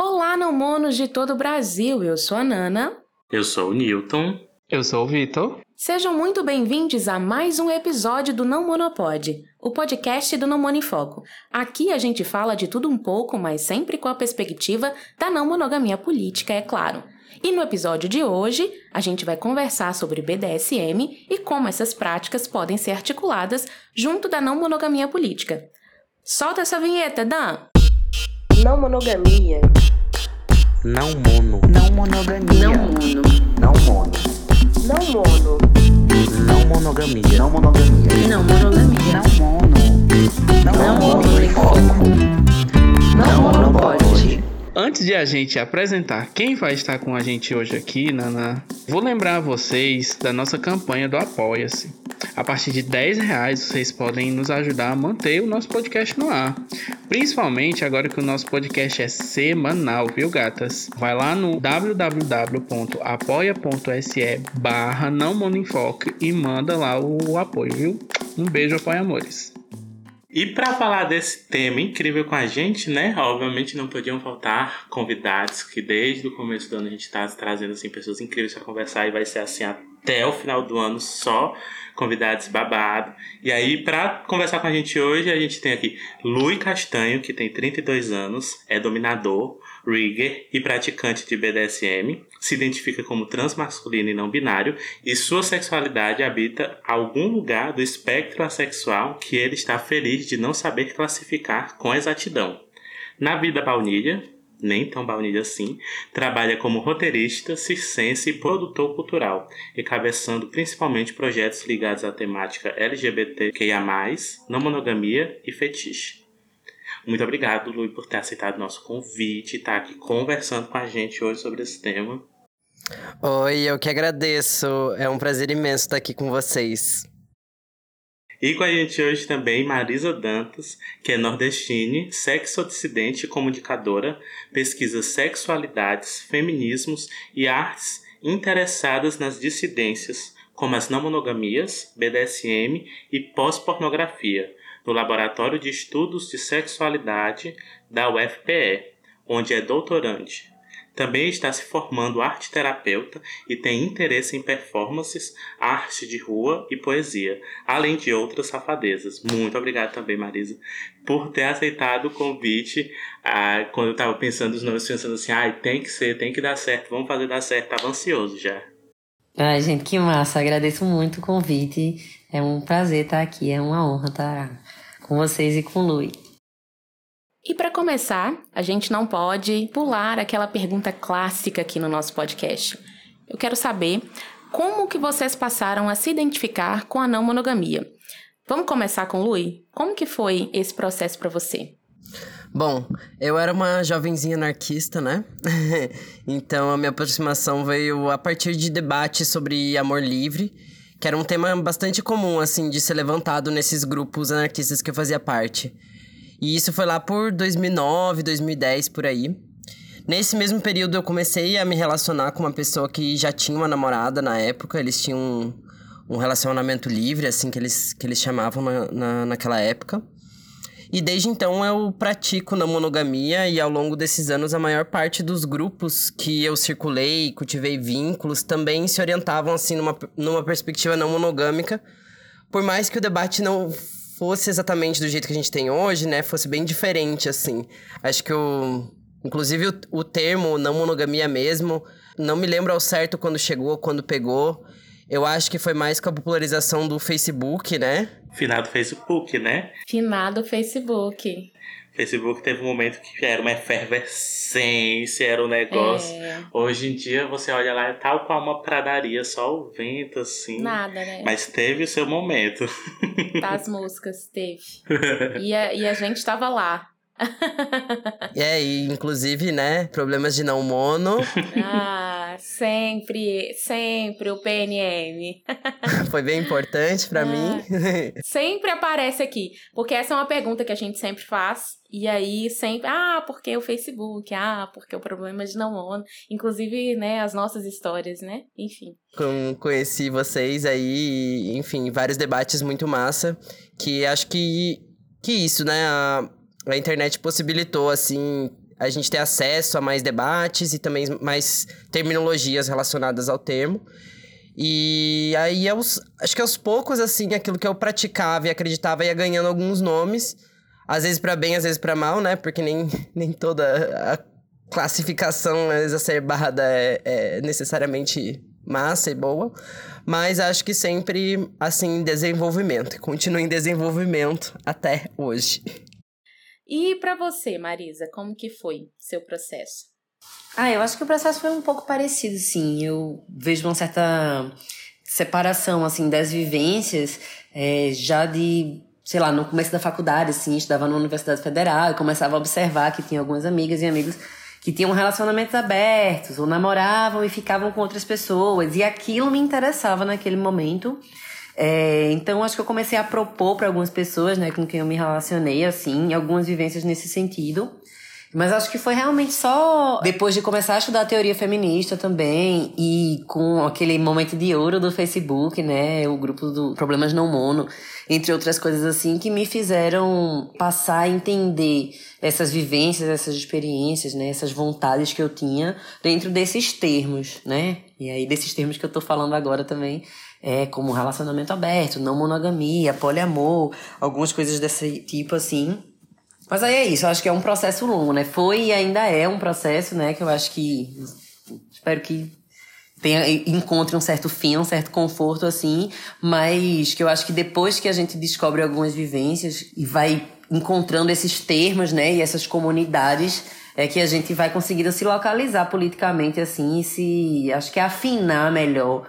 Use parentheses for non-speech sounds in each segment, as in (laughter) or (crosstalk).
Olá, não monos de todo o Brasil. Eu sou a Nana. Eu sou o Newton. Eu sou o Vitor. Sejam muito bem-vindos a mais um episódio do Não Monopod, o podcast do Não Mono em Foco. Aqui a gente fala de tudo um pouco, mas sempre com a perspectiva da não monogamia política, é claro. E no episódio de hoje, a gente vai conversar sobre BDSM e como essas práticas podem ser articuladas junto da não monogamia política. Solta essa vinheta, Dan! Não monogamia. Não mono. Não monogamia. Não mono. Não mono. Não mono. Não monogamia. Não monogamia. Não monogamia. Não mono. Não, Não mono mono em em foco. Não monopode. Antes de a gente apresentar quem vai estar com a gente hoje aqui, Nana, vou lembrar vocês da nossa campanha do Apoia-se. A partir de 10 reais vocês podem nos ajudar a manter o nosso podcast no ar. Principalmente agora que o nosso podcast é semanal, viu gatas? Vai lá no www.apoia.se barra não e manda lá o apoio, viu? Um beijo, apoia amores. E para falar desse tema incrível com a gente, né? Obviamente não podiam faltar convidados que desde o começo do ano a gente está trazendo assim pessoas incríveis para conversar e vai ser assim até o final do ano só convidados babado. E aí para conversar com a gente hoje, a gente tem aqui Lui Castanho, que tem 32 anos, é dominador, rigger e praticante de BDSM, se identifica como transmasculino e não binário e sua sexualidade habita algum lugar do espectro assexual que ele está feliz de não saber classificar com exatidão. Na vida baunilha, nem tão baunilha assim, trabalha como roteirista, circense e produtor cultural, encabeçando principalmente projetos ligados à temática LGBTQIA+, não monogamia e fetiche. Muito obrigado, Lui, por ter aceitado nosso convite e estar aqui conversando com a gente hoje sobre esse tema. Oi, eu que agradeço. É um prazer imenso estar aqui com vocês. E com a gente hoje também Marisa Dantas, que é nordestine, sexo-dissidente e comunicadora, pesquisa sexualidades, feminismos e artes interessadas nas dissidências, como as não monogamias, BDSM e pós-pornografia, no Laboratório de Estudos de Sexualidade da UFPE, onde é doutorante. Também está se formando arte terapeuta e tem interesse em performances, arte de rua e poesia, além de outras safadezas. Muito obrigado também, Marisa, por ter aceitado o convite. Ah, quando eu estava pensando os nomes, pensando assim, ah, tem que ser, tem que dar certo, vamos fazer dar certo. Estava ansioso já. Ai, gente, que massa. Agradeço muito o convite. É um prazer estar aqui, é uma honra estar com vocês e com o Lui. E para começar, a gente não pode pular aquela pergunta clássica aqui no nosso podcast. Eu quero saber como que vocês passaram a se identificar com a não monogamia. Vamos começar com o Lui? Como que foi esse processo para você? Bom, eu era uma jovenzinha anarquista, né? (laughs) então a minha aproximação veio a partir de debates sobre amor livre, que era um tema bastante comum, assim, de ser levantado nesses grupos anarquistas que eu fazia parte. E isso foi lá por 2009, 2010, por aí. Nesse mesmo período eu comecei a me relacionar com uma pessoa que já tinha uma namorada na época, eles tinham um, relacionamento livre, assim que eles, que eles chamavam na, na, naquela época. E desde então eu pratico na monogamia e ao longo desses anos a maior parte dos grupos que eu circulei, cultivei vínculos, também se orientavam assim numa, numa perspectiva não monogâmica. Por mais que o debate não fosse exatamente do jeito que a gente tem hoje, né, fosse bem diferente assim. Acho que o inclusive o, o termo não monogamia mesmo, não me lembro ao certo quando chegou, quando pegou. Eu acho que foi mais com a popularização do Facebook, né? Finado Facebook, né? Finado Facebook. Facebook teve um momento que era uma efervescência, era um negócio. É. Hoje em dia você olha lá, é tal qual uma pradaria, só o vento assim. Nada, né? Mas teve o seu momento. Das (laughs) músicas, teve. E a, e a gente tava lá. (laughs) É, e inclusive, né, problemas de não mono. (laughs) Ah, sempre, sempre o PNM. (laughs) Foi bem importante para Ah. mim. Sempre aparece aqui. Porque essa é uma pergunta que a gente sempre faz. E aí sempre, ah, porque o Facebook? Ah, porque o problema de não mono. Inclusive, né, as nossas histórias, né? Enfim. Conheci vocês aí, enfim, vários debates muito massa. Que acho que, que isso, né? A, a internet possibilitou, assim, a gente ter acesso a mais debates e também mais terminologias relacionadas ao termo. E aí, aos, acho que aos poucos, assim, aquilo que eu praticava e acreditava ia ganhando alguns nomes. Às vezes para bem, às vezes para mal, né? Porque nem, (laughs) nem toda a classificação exacerbada é, é necessariamente massa e boa. Mas acho que sempre, assim, em desenvolvimento. Continua em desenvolvimento até hoje. E para você, Marisa, como que foi seu processo? Ah, eu acho que o processo foi um pouco parecido, sim. Eu vejo uma certa separação, assim, das vivências é, já de, sei lá, no começo da faculdade, assim, estudava na Universidade Federal e começava a observar que tinha algumas amigas e amigos que tinham relacionamentos abertos, ou namoravam e ficavam com outras pessoas, e aquilo me interessava naquele momento. É, então, acho que eu comecei a propor para algumas pessoas, né, com quem eu me relacionei, assim, algumas vivências nesse sentido. Mas acho que foi realmente só depois de começar a estudar teoria feminista também e com aquele momento de ouro do Facebook, né, o grupo do Problemas Não Mono, entre outras coisas assim, que me fizeram passar a entender essas vivências, essas experiências, né, essas vontades que eu tinha dentro desses termos, né? E aí desses termos que eu tô falando agora também, é como relacionamento aberto, não monogamia, poliamor, algumas coisas desse tipo assim. Mas aí é isso, eu acho que é um processo longo, né? Foi e ainda é um processo, né, que eu acho que espero que tenha, encontre um certo fim, um certo conforto assim, mas que eu acho que depois que a gente descobre algumas vivências e vai encontrando esses termos, né, e essas comunidades, é que a gente vai conseguindo se localizar politicamente assim e se, acho que afinar melhor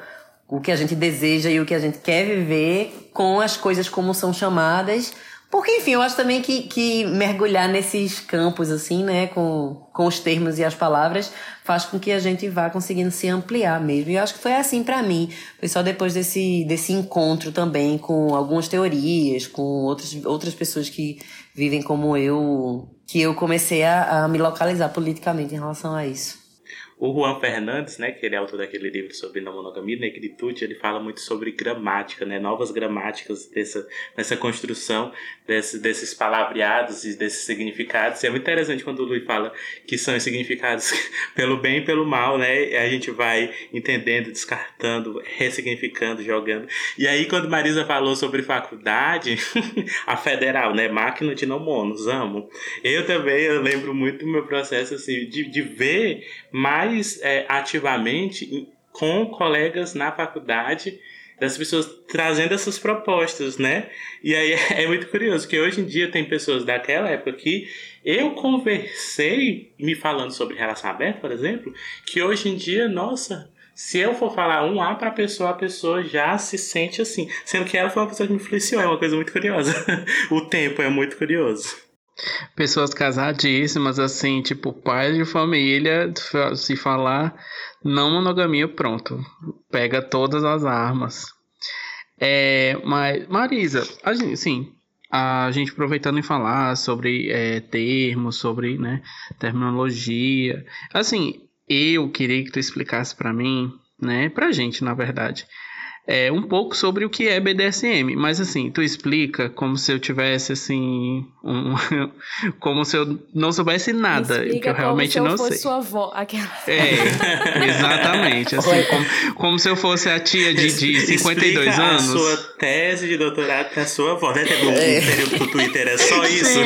o que a gente deseja e o que a gente quer viver com as coisas como são chamadas porque, enfim, eu acho também que, que mergulhar nesses campos, assim, né, com, com os termos e as palavras, faz com que a gente vá conseguindo se ampliar mesmo. E eu acho que foi assim para mim. Foi só depois desse, desse encontro também com algumas teorias, com outras, outras pessoas que vivem como eu, que eu comecei a, a me localizar politicamente em relação a isso. O Juan Fernandes, né, que ele é autor daquele livro sobre não monogamia e negritude, ele fala muito sobre gramática, né, novas gramáticas dessa, dessa construção desse, desses palavreados e desses significados. E é muito interessante quando o Luiz fala que são os significados (laughs) pelo bem e pelo mal, né, a gente vai entendendo, descartando, ressignificando, jogando. E aí quando Marisa falou sobre faculdade, (laughs) a federal, né, máquina de não monos, amo. Eu também, eu lembro muito do meu processo, assim, de, de ver mais é, ativamente com colegas na faculdade das pessoas trazendo essas propostas, né? E aí (laughs) é muito curioso que hoje em dia tem pessoas daquela época que eu conversei me falando sobre relação aberta, por exemplo, que hoje em dia, nossa, se eu for falar um A para a pessoa, a pessoa já se sente assim, sendo que ela foi uma pessoa que me influenciou, é uma coisa muito curiosa. (laughs) o tempo é muito curioso. Pessoas casadíssimas, assim, tipo, pai de família, se falar não monogamia, pronto. Pega todas as armas. É, mas, Marisa, a gente, sim, a gente aproveitando em falar sobre é, termos, sobre né, terminologia. Assim, eu queria que tu explicasse para mim, né, pra gente, na verdade, é, um pouco sobre o que é BDSM, mas assim, tu explica como se eu tivesse assim, um, (laughs) como se eu não soubesse nada, Explica que eu realmente como se não eu fosse sei. sua avó, aquela. É, (laughs) exatamente, assim, como, como se eu fosse a tia de, de 52 Explica anos. a sua tese de doutorado com a sua avó. Né? Teve um o Twitter é só (laughs) isso.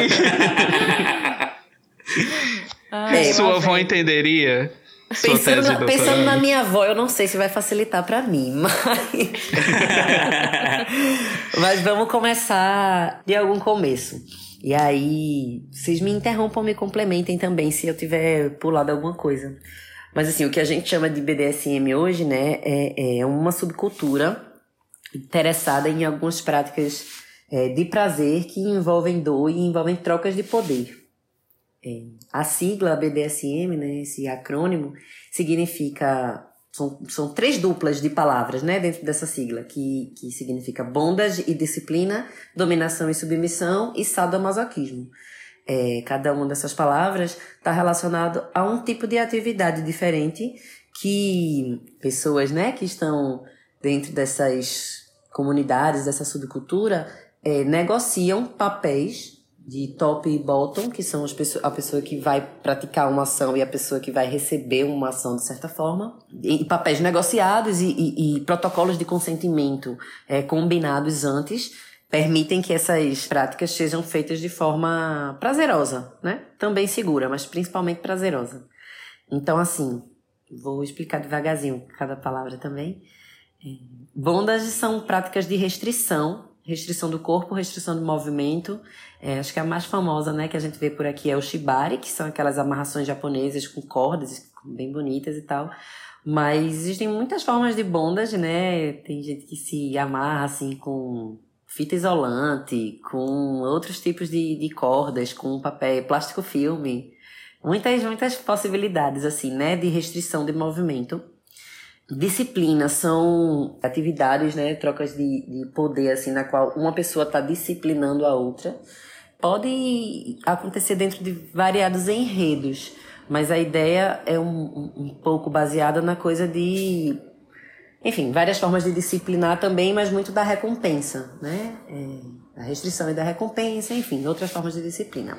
Ai, É, Sua avó entenderia Pensando, na, pensando na minha avó, eu não sei se vai facilitar pra mim, (laughs) mas. mas vamos começar de algum começo. E aí, vocês me interrompam, me complementem também se eu tiver pulado alguma coisa. Mas assim, o que a gente chama de BDSM hoje, né, é, é uma subcultura interessada em algumas práticas é, de prazer que envolvem dor e envolvem trocas de poder. É, a sigla BDSM, né, esse acrônimo, significa. São, são três duplas de palavras né, dentro dessa sigla, que, que significa bondage e disciplina, dominação e submissão e sadomasoquismo. É, cada uma dessas palavras está relacionado a um tipo de atividade diferente que pessoas né, que estão dentro dessas comunidades, dessa subcultura, é, negociam papéis de top e bottom, que são as pessoas, a pessoa que vai praticar uma ação e a pessoa que vai receber uma ação de certa forma, e, papéis negociados e, e, e protocolos de consentimento é, combinados antes permitem que essas práticas sejam feitas de forma prazerosa, né? Também segura, mas principalmente prazerosa. Então, assim, vou explicar devagarzinho cada palavra também. É, bondage são práticas de restrição restrição do corpo, restrição do movimento. É, acho que a mais famosa, né, que a gente vê por aqui é o shibari, que são aquelas amarrações japonesas com cordas bem bonitas e tal. Mas existem muitas formas de bondage, né? Tem gente que se amarra assim com fita isolante, com outros tipos de, de cordas, com papel, plástico filme. Muitas, muitas possibilidades, assim, né? De restrição de movimento. Disciplina são atividades, né, trocas de, de poder, assim, na qual uma pessoa está disciplinando a outra. Pode acontecer dentro de variados enredos, mas a ideia é um, um pouco baseada na coisa de. Enfim, várias formas de disciplinar também, mas muito da recompensa, né? É, da restrição e da recompensa, enfim, outras formas de disciplina.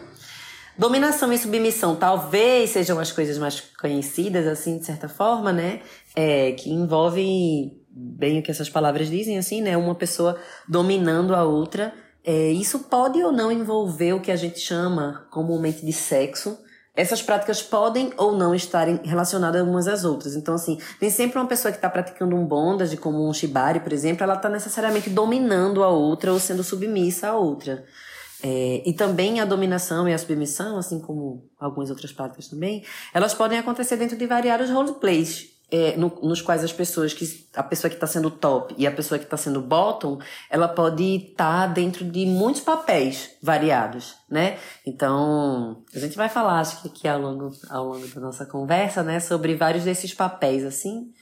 Dominação e submissão talvez sejam as coisas mais conhecidas, assim, de certa forma, né? É, que envolvem bem o que essas palavras dizem, assim, né? Uma pessoa dominando a outra. É, isso pode ou não envolver o que a gente chama comumente de sexo. Essas práticas podem ou não estarem relacionadas umas às outras. Então, assim, nem sempre uma pessoa que está praticando um bondage, como um shibari, por exemplo, ela está necessariamente dominando a outra ou sendo submissa à outra. É, e também a dominação e a submissão, assim como algumas outras práticas também, elas podem acontecer dentro de variados roleplays, é, no, nos quais as pessoas que a pessoa que está sendo top e a pessoa que está sendo bottom, ela pode estar tá dentro de muitos papéis variados, né? Então a gente vai falar, acho que aqui ao longo ao longo da nossa conversa, né, sobre vários desses papéis assim.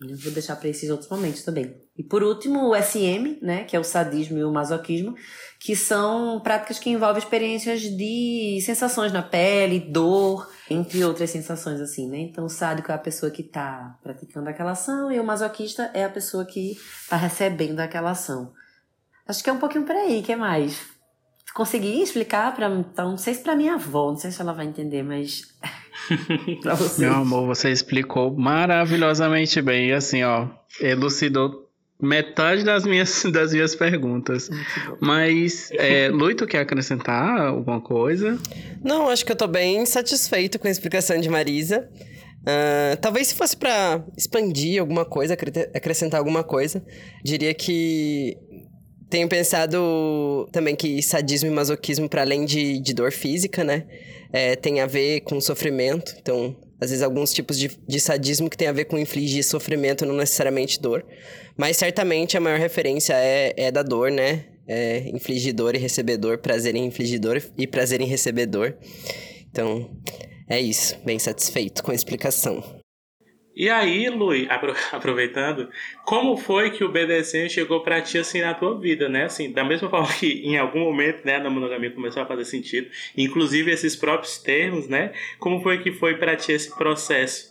Eu vou deixar para esses outros momentos também. E por último, o SM, né, que é o sadismo e o masoquismo, que são práticas que envolvem experiências de sensações na pele, dor, entre outras sensações assim, né? Então, o sádico é a pessoa que está praticando aquela ação e o masoquista é a pessoa que está recebendo aquela ação. Acho que é um pouquinho por aí, que mais? Consegui explicar para, então, não sei se para minha avó, não sei se ela vai entender, mas. (laughs) Meu amor, você explicou maravilhosamente bem, assim, ó, elucidou metade das minhas, (laughs) das minhas perguntas. Mas, é, Lui, tu quer acrescentar alguma coisa? Não, acho que eu tô bem satisfeito com a explicação de Marisa. Uh, talvez se fosse para expandir alguma coisa, acrescentar alguma coisa, diria que tenho pensado também que sadismo e masoquismo, para além de, de dor física, né, é, tem a ver com sofrimento. Então, às vezes, alguns tipos de, de sadismo que tem a ver com infligir sofrimento, não necessariamente dor. Mas certamente a maior referência é, é da dor, né? É infligidor e recebedor, prazer em infligidor e prazer em recebedor. Então, é isso. Bem satisfeito com a explicação. E aí, Lui, (laughs) aproveitando, como foi que o BDSM chegou para ti assim na tua vida, né? Assim, da mesma (laughs) forma que em algum momento, né, na monogamia começou a fazer sentido, inclusive esses próprios termos, né? Como foi que foi para ti esse processo?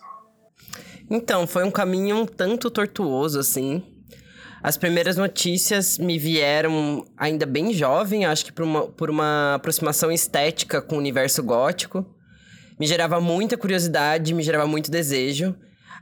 Então, foi um caminho um tanto tortuoso assim. As primeiras notícias me vieram ainda bem jovem, acho que por uma, por uma aproximação estética com o universo gótico. Me gerava muita curiosidade, me gerava muito desejo.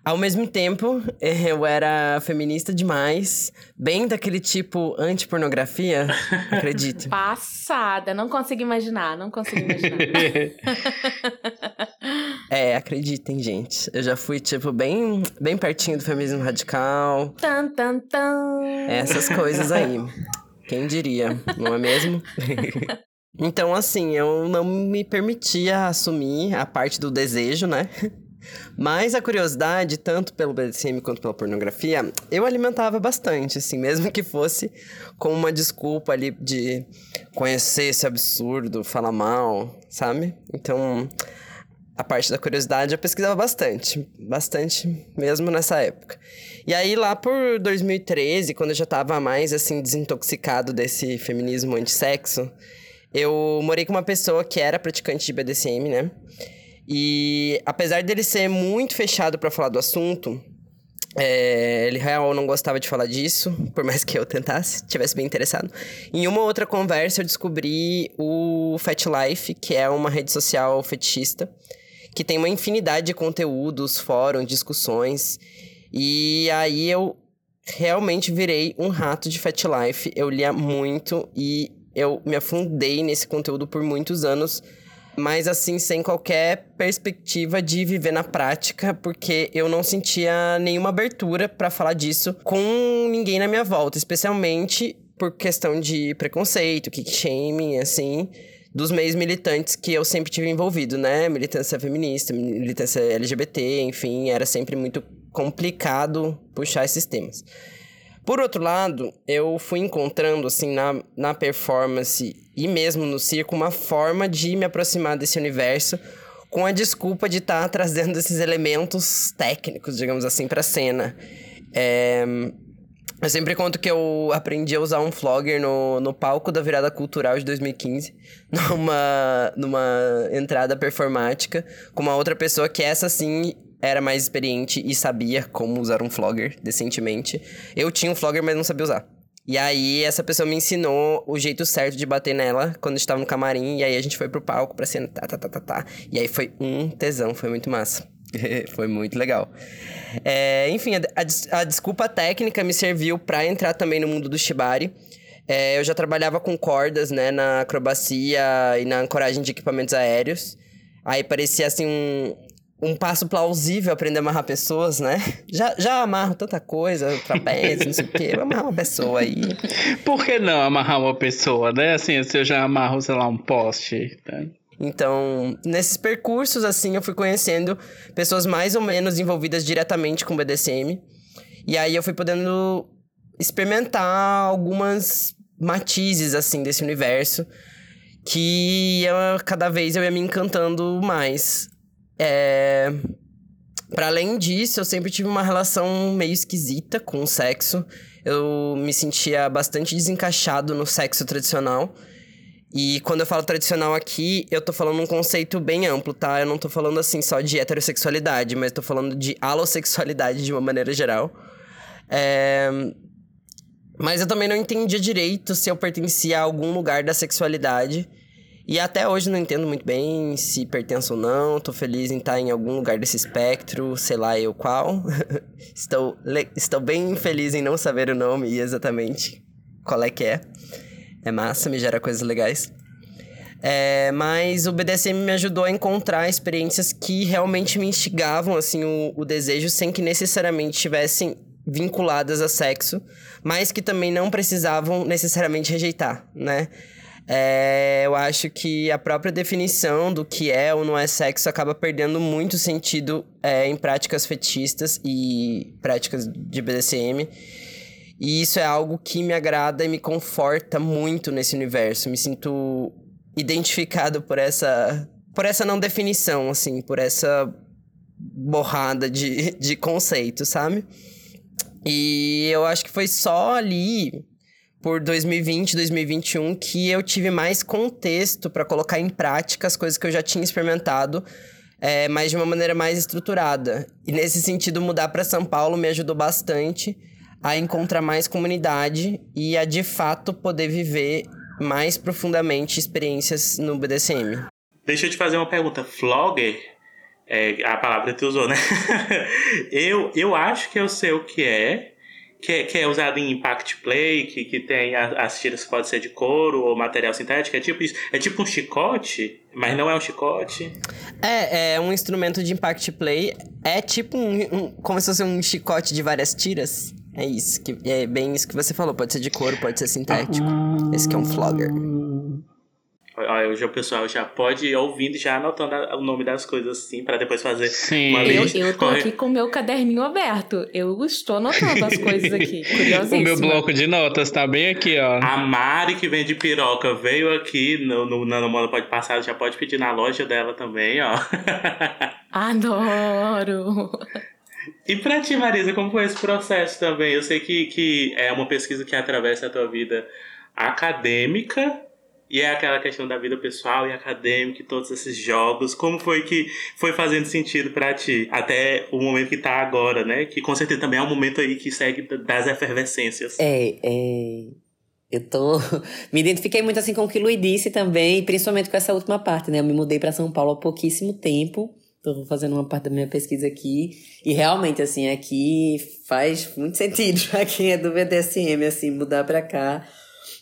Ao mesmo tempo, (laughs) eu era feminista demais, bem daquele tipo anti-pornografia, (laughs) acredito. Passada, não consigo imaginar, não consigo imaginar. (laughs) é, acreditem, gente. Eu já fui, tipo, bem, bem pertinho do feminismo radical. Tan, tan, tan. Essas coisas aí. Quem diria, não é mesmo? então, assim, eu não me permitia assumir a parte do desejo, né? Mas a curiosidade, tanto pelo BDSM quanto pela pornografia, eu alimentava bastante, assim, (laughs) mesmo que fosse com uma desculpa ali de conhecer esse absurdo, falar mal, sabe? Então, a parte da curiosidade eu pesquisava bastante, bastante mesmo nessa época. E aí lá por 2013, quando eu já tava mais assim desintoxicado desse feminismo antissexo, eu morei com uma pessoa que era praticante de BDSM, né? E apesar dele ser muito fechado para falar do assunto, É, ele real não gostava de falar disso, por mais que eu tentasse, tivesse bem interessado. Em uma outra conversa, eu descobri o Fat Life, que é uma rede social fetichista, que tem uma infinidade de conteúdos, fóruns, discussões. E aí eu realmente virei um rato de Fat Life. Eu lia muito e eu me afundei nesse conteúdo por muitos anos mas assim, sem qualquer perspectiva de viver na prática, porque eu não sentia nenhuma abertura para falar disso com ninguém na minha volta, especialmente por questão de preconceito, kick shaming, assim, dos meios militantes que eu sempre tive envolvido, né? Militância feminista, militância LGBT, enfim, era sempre muito complicado puxar esses temas. Por outro lado, eu fui encontrando, assim, na, na performance e mesmo no circo, uma forma de me aproximar desse universo com a desculpa de estar tá trazendo esses elementos técnicos, digamos assim, para a cena. É... Eu sempre conto que eu aprendi a usar um flogger no, no palco da virada cultural de 2015, (laughs) numa, numa entrada performática, com uma outra pessoa que essa sim era mais experiente e sabia como usar um flogger decentemente. Eu tinha um flogger, mas não sabia usar. E aí, essa pessoa me ensinou o jeito certo de bater nela quando estava no camarim. E aí, a gente foi pro palco pra cena, tá, tá, tá, tá, tá. E aí, foi um tesão, foi muito massa. (laughs) foi muito legal. É, enfim, a, a, a, desculpa técnica me serviu para entrar também no mundo do shibari. É, eu já trabalhava com cordas, né, na acrobacia e na ancoragem de equipamentos aéreos. Aí parecia assim um, um passo plausível aprender a amarrar pessoas, né? Já, já amarro tanta coisa, trapézio, não sei o quê. Vou amarrar uma pessoa aí. Por que não amarrar uma pessoa, né? Assim, se eu já amarro, sei lá, um poste, né? Então, nesses percursos, assim, eu fui conhecendo pessoas mais ou menos envolvidas diretamente com o BDSM. E aí eu fui podendo experimentar algumas matizes, assim, desse universo. Que eu, cada vez eu ia me encantando mais. É... Para além disso, eu sempre tive uma relação meio esquisita com o sexo. Eu me sentia bastante desencaixado no sexo tradicional. E quando eu falo tradicional aqui, eu tô falando um conceito bem amplo, tá? Eu não tô falando assim só de heterossexualidade, mas tô falando de alossexualidade de uma maneira geral. É... Mas eu também não entendia direito se eu pertencia a algum lugar da sexualidade. E até hoje não entendo muito bem se pertenço ou não. Tô feliz em estar em algum lugar desse espectro, sei lá eu qual. (laughs) estou, estou bem feliz em não saber o nome e exatamente qual é que é. É massa, me gera coisas legais. É, mas o BDSM me ajudou a encontrar experiências que realmente me instigavam, assim, o, o desejo, sem que necessariamente estivessem vinculadas a sexo, mas que também não precisavam necessariamente rejeitar, né? É, eu acho que a própria definição do que é ou não é sexo acaba perdendo muito sentido é, em práticas fetistas e práticas de BDSM. E isso é algo que me agrada e me conforta muito nesse universo. Me sinto identificado por essa, por essa não definição, assim, por essa borrada de, de conceito, sabe? E eu acho que foi só ali por 2020, 2021 que eu tive mais contexto para colocar em prática as coisas que eu já tinha experimentado, é, mas de uma maneira mais estruturada. E nesse sentido, mudar para São Paulo me ajudou bastante a encontrar mais comunidade e a de fato poder viver mais profundamente experiências no BDSM. Deixa eu te fazer uma pergunta. Flogger, é a palavra que tu usou, né? (laughs) eu, eu acho que eu sei o que é, que é, que é usado em impact play, que, que tem a, as tiras que pode ser de couro ou material sintético, é tipo isso. É tipo um chicote, mas não é um chicote. É, é um instrumento de impact play. É tipo um, um como se fosse um chicote de várias tiras. É isso, que, é bem isso que você falou. Pode ser de couro, pode ser sintético. Esse que é um flogger. Hoje o pessoal já pode ir ouvindo já anotando o nome das coisas assim, para depois fazer Sim. uma Eu, lista. eu tô aqui com o meu caderninho aberto. Eu estou anotando as coisas aqui. (laughs) O meu bloco de notas tá bem aqui, ó. A Mari, que vende piroca, veio aqui no, no Nanomano Pode Passar, já pode pedir na loja dela também, ó. (laughs) Adoro! E pra ti, Marisa, como foi esse processo também? Eu sei que, que é uma pesquisa que atravessa a tua vida acadêmica, E é aquela questão da vida pessoal e acadêmica e todos esses jogos. Como foi que foi fazendo sentido para ti? Até o momento que tá agora, né? Que com certeza também é um momento aí que segue das efervescências. É, é. Eu tô. (laughs) Me identifiquei muito assim com o que o Luiz disse também, principalmente com essa última parte, né? Eu me mudei para São Paulo há pouquíssimo tempo. Tô fazendo uma parte da minha pesquisa aqui. E realmente, assim, aqui faz muito sentido (laughs) pra quem é do BDSM, assim, mudar pra cá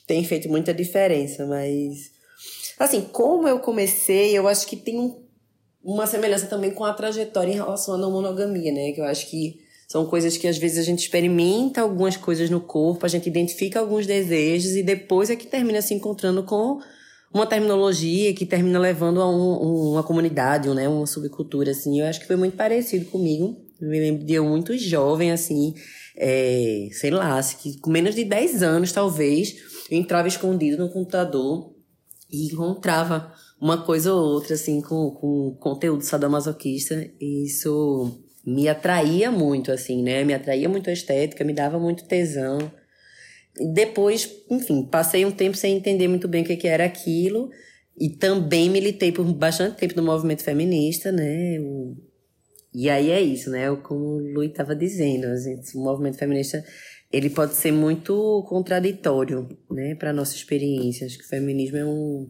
tem feito muita diferença, mas. Assim, como eu comecei, eu acho que tem um, uma semelhança também com a trajetória em relação à não monogamia, né? Que eu acho que são coisas que às vezes a gente experimenta algumas coisas no corpo, a gente identifica alguns desejos e depois é que termina se encontrando com uma terminologia que termina levando a um, uma comunidade, né? Uma subcultura, assim. Eu acho que foi muito parecido comigo. Eu me lembro de eu muito jovem, assim, é, sei lá, com menos de 10 anos, talvez, eu entrava escondido no computador e encontrava uma coisa ou outra, assim, com, com conteúdo sadomasoquista. E isso me atraía muito, assim, né? Me atraía muito a estética, me dava muito tesão. Depois, enfim, passei um tempo sem entender muito bem o que, que era aquilo. E também militei por bastante tempo no movimento feminista, né? O... E aí é isso, né? Como o Luiz estava dizendo, o movimento feminista ele pode ser muito contraditório, né, para nossa experiência. Acho que o feminismo é um,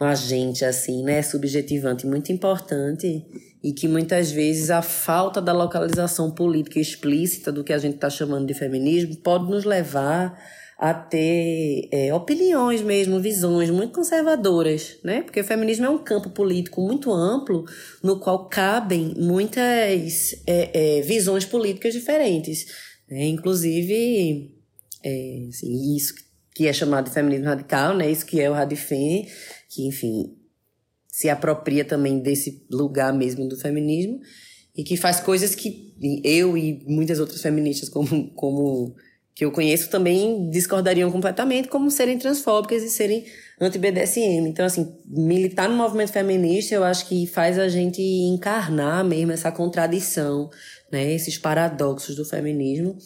um agente assim, né, subjetivante muito importante e que muitas vezes a falta da localização política explícita do que a gente está chamando de feminismo pode nos levar a ter é, opiniões mesmo, visões muito conservadoras, né? Porque o feminismo é um campo político muito amplo no qual cabem muitas é, é, visões políticas diferentes. Né? Inclusive, é, assim, isso que é chamado de feminismo radical, né? Isso que é o Radifem, que, enfim, se apropria também desse lugar mesmo do feminismo e que faz coisas que eu e muitas outras feministas como, como que eu conheço também discordariam completamente, como serem transfóbicas e serem anti-BDSM. Então, assim, militar no movimento feminista, eu acho que faz a gente encarnar mesmo essa contradição né? Esses paradoxos do feminismo.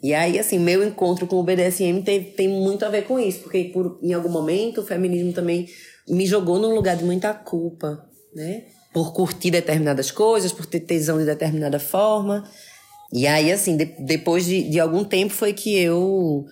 E aí, assim, meu encontro com o BDSM tem, tem muito a ver com isso, porque por, em algum momento o feminismo também me jogou num lugar de muita culpa, né? Por curtir determinadas coisas, por ter tesão de determinada forma. E aí, assim, de, depois de, de algum tempo foi que eu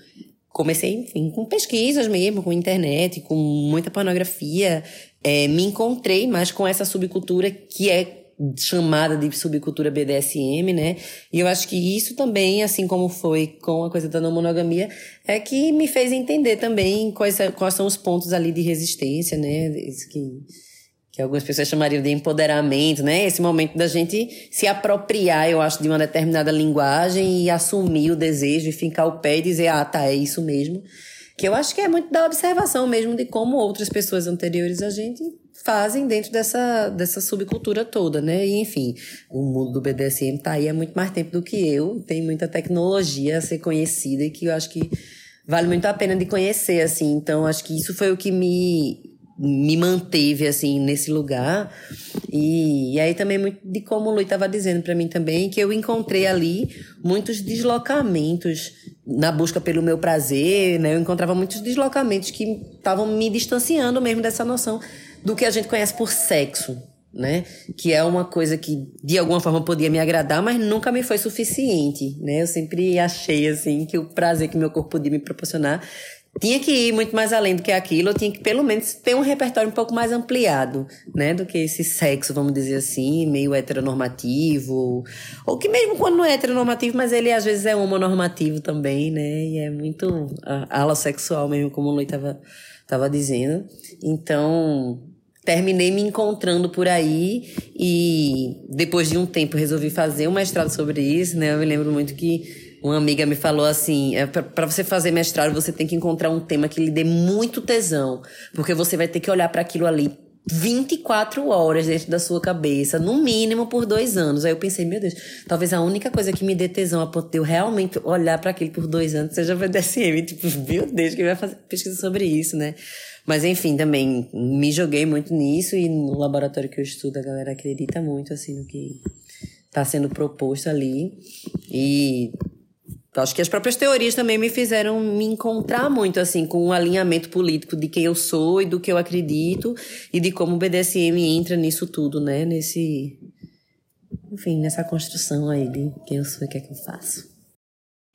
comecei, enfim, com pesquisas mesmo, com internet, com muita pornografia. É, me encontrei mais com essa subcultura que é chamada de subcultura BDSM, né? E eu acho que isso também, assim como foi com a coisa da não monogamia, é que me fez entender também quais, quais são os pontos ali de resistência, né? Isso que, que algumas pessoas chamariam de empoderamento, né? Esse momento da gente se apropriar, eu acho, de uma determinada linguagem e assumir o desejo e fincar o pé e dizer, ah, tá, é isso mesmo. Que eu acho que é muito da observação mesmo de como outras pessoas anteriores a gente fazem dentro dessa, dessa subcultura toda, né? E, enfim, o mundo do BDSM tá aí há muito mais tempo do que eu, tem muita tecnologia a ser conhecida e que eu acho que vale muito a pena de conhecer, assim. Então, acho que isso foi o que me me manteve assim nesse lugar e, e aí também muito de como o Luiz estava dizendo para mim também que eu encontrei ali muitos deslocamentos na busca pelo meu prazer né eu encontrava muitos deslocamentos que estavam me distanciando mesmo dessa noção do que a gente conhece por sexo, né? Que é uma coisa que de alguma forma podia me agradar, mas nunca me foi suficiente, né? Eu sempre achei assim que o prazer que meu corpo podia me proporcionar tinha que ir muito mais além do que aquilo, eu tinha que pelo menos ter um repertório um pouco mais ampliado, né, do que esse sexo, vamos dizer assim, meio heteronormativo, ou que mesmo quando não é heteronormativo, mas ele às vezes é homonormativo também, né, e é muito alossexual mesmo, como o Luiz estava tava dizendo. Então, terminei me encontrando por aí e depois de um tempo resolvi fazer um mestrado sobre isso, né? Eu me lembro muito que uma amiga me falou assim: é, para você fazer mestrado, você tem que encontrar um tema que lhe dê muito tesão, porque você vai ter que olhar para aquilo ali 24 horas dentro da sua cabeça, no mínimo por dois anos. Aí eu pensei, meu Deus, talvez a única coisa que me dê tesão a ponto de eu realmente olhar para aquilo por dois anos seja o BDSM. (laughs) Tipo, meu Deus, quem vai fazer pesquisa sobre isso, né? Mas enfim, também me joguei muito nisso e no laboratório que eu estudo a galera acredita muito assim no que está sendo proposto ali. E acho que as próprias teorias também me fizeram me encontrar muito, assim, com um alinhamento político de quem eu sou e do que eu acredito e de como o BDSM entra nisso tudo, né? Nesse. Enfim, nessa construção aí de quem eu sou e o que é que eu faço.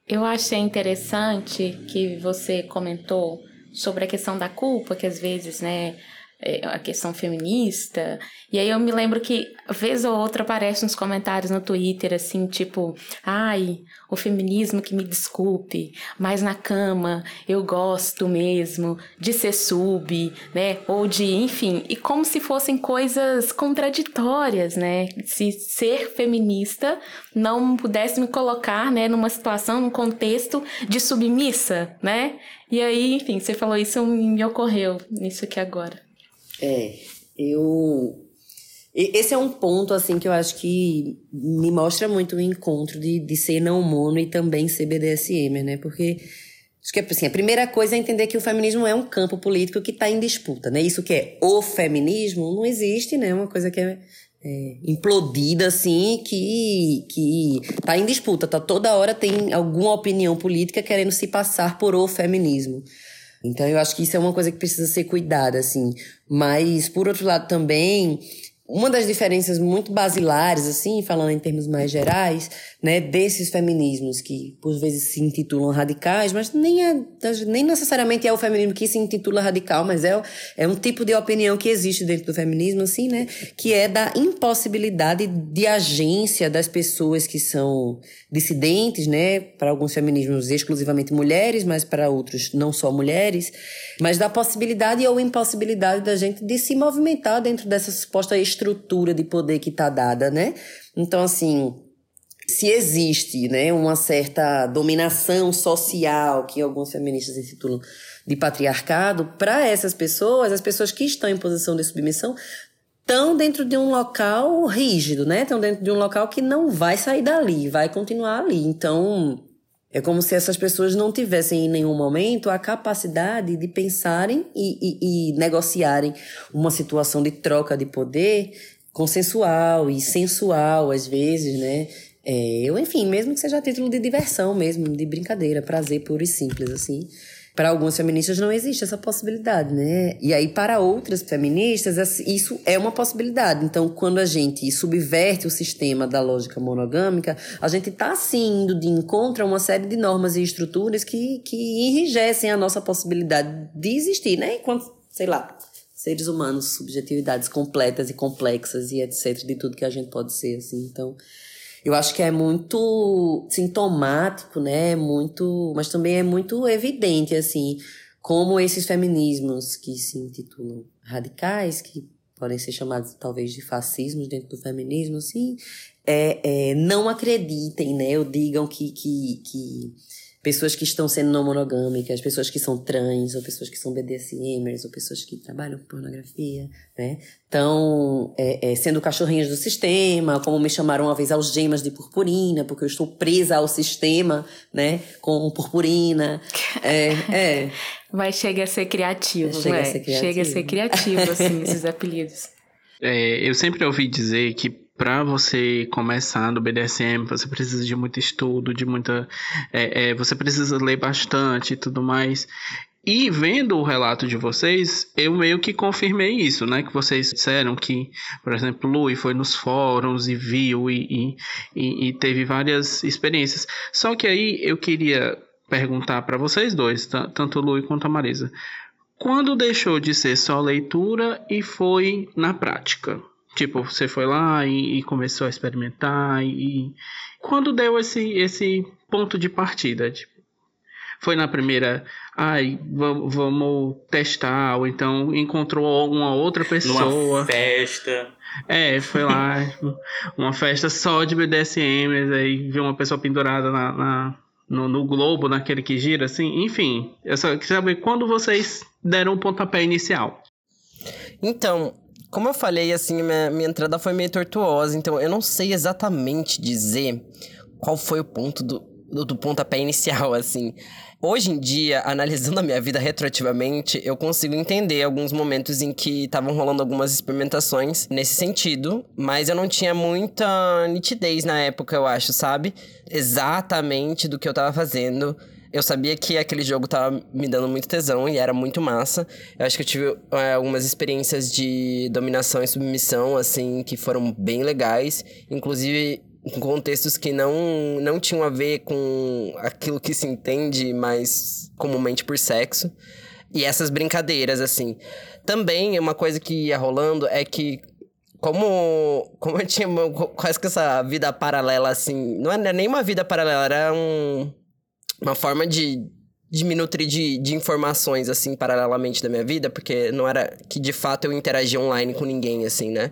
Eu achei interessante que você comentou sobre a questão da culpa, que às vezes, né, a questão feminista. E aí eu me lembro que, vez ou outra, aparece nos comentários no Twitter, assim, tipo, ai, o feminismo que me desculpe, mas na cama eu gosto mesmo de ser sub, né? Ou de, enfim, e como se fossem coisas contraditórias, né? Se ser feminista não pudesse me colocar, né, numa situação, num contexto de submissa, né? E aí, enfim, você falou isso, me ocorreu nisso aqui agora. É, eu. Esse é um ponto, assim, que eu acho que me mostra muito o encontro de, de ser não mono e também ser BDSM, né? Porque acho que assim, a primeira coisa é entender que o feminismo é um campo político que está em disputa, né? Isso que é o feminismo não existe, né? É uma coisa que é, é, implodida, assim, que, que tá em disputa, tá toda hora tem alguma opinião política querendo se passar por o feminismo. Então eu acho que isso é uma coisa que precisa ser cuidada, assim. Mas, por outro lado, também, uma das diferenças muito basilares, assim, falando em termos mais gerais, né, desses feminismos que por vezes se intitulam radicais, mas nem, é, nem necessariamente é o feminismo que se intitula radical, mas é, é um tipo de opinião que existe dentro do feminismo, assim, né, que é da impossibilidade de agência das pessoas que são dissidentes, né, para alguns feminismos exclusivamente mulheres, mas para outros não só mulheres, mas da possibilidade ou impossibilidade da gente de se movimentar dentro dessa suposta estrutura de poder que está dada, né? Então, assim, se existe, né, uma certa dominação social que alguns feministas intitulam de patriarcado, para essas pessoas, as pessoas que estão em posição de submissão estão dentro de um local rígido, né? Estão dentro de um local que não vai sair dali, vai continuar ali. Então, é como se essas pessoas não tivessem em nenhum momento a capacidade de pensarem e, e, e negociarem uma situação de troca de poder consensual e sensual, às vezes, né? É, eu, enfim, mesmo que seja a título de diversão mesmo, de brincadeira, prazer puro e simples, assim. Para algumas feministas não existe essa possibilidade, né? E aí, para outras feministas, isso é uma possibilidade. Então, quando a gente subverte o sistema da lógica monogâmica, a gente está, sim, indo de encontro a uma série de normas e estruturas que, que enrijecem a nossa possibilidade de existir, né? Enquanto, sei lá, seres humanos, subjetividades completas e complexas e etc., de tudo que a gente pode ser, assim. Então, eu acho que é muito sintomático, né? Muito, mas também é muito evidente assim, como esses feminismos que se intitulam radicais, que podem ser chamados talvez de fascismos dentro do feminismo, assim, é, é, não acreditem, né? Ou digam que, que, que pessoas que estão sendo não monogâmicas, pessoas que são trans, ou pessoas que são BDSMers, ou pessoas que trabalham com pornografia, né? Estão é, é, sendo cachorrinhas do sistema, como me chamaram uma vez algemas de purpurina, porque eu estou presa ao sistema, né? Com purpurina. (laughs) É, é. Mas chega a ser criativo, Chega a né? ser criativo. Chega a ser criativo, assim, (laughs) esses apelidos. É, eu sempre ouvi dizer que para você começar no BDSM, você precisa de muito estudo, de muita. é, é, você precisa ler bastante e tudo mais. E vendo o relato de vocês, eu meio que confirmei isso, né? Que vocês disseram que, por exemplo, Lui foi nos fóruns e viu e, e, e- teve várias experiências. Só que aí eu queria perguntar para vocês dois, ta- tanto o Lui quanto a Marisa. Quando deixou de ser só leitura e foi na prática? Tipo, você foi lá e, e começou a experimentar e quando deu esse esse ponto de partida, tipo, foi na primeira, ai, vamos, vamos testar ou então encontrou alguma outra pessoa. Numa festa. É, foi lá, uma festa só de BDSM, aí viu uma pessoa pendurada na, na- no, no globo, naquele que gira, assim, enfim. Eu só queria saber quando vocês deram o pontapé inicial. Então, como eu falei, assim, minha, minha entrada foi meio tortuosa, então eu não sei exatamente dizer qual foi o ponto do, do, do pontapé inicial, assim. Hoje em dia, analisando a minha vida retroativamente, eu consigo entender alguns momentos em que estavam rolando algumas experimentações nesse sentido, mas eu não tinha muita nitidez na época, eu acho, sabe? Exatamente do que eu tava fazendo. Eu sabia que aquele jogo tava me dando muito tesão e era muito massa. Eu acho que eu tive é, algumas experiências de dominação e submissão, assim, que foram bem legais. Inclusive, em contextos que não, não tinham a ver com aquilo que se entende mais comumente por sexo. E essas brincadeiras, assim. Também, uma coisa que ia rolando é que como, como eu tinha quase que essa vida paralela, assim... Não era nem uma vida paralela, era um, uma forma de, de me nutrir de, de informações, assim, paralelamente da minha vida. Porque não era que, de fato, eu interagia online com ninguém, assim, né?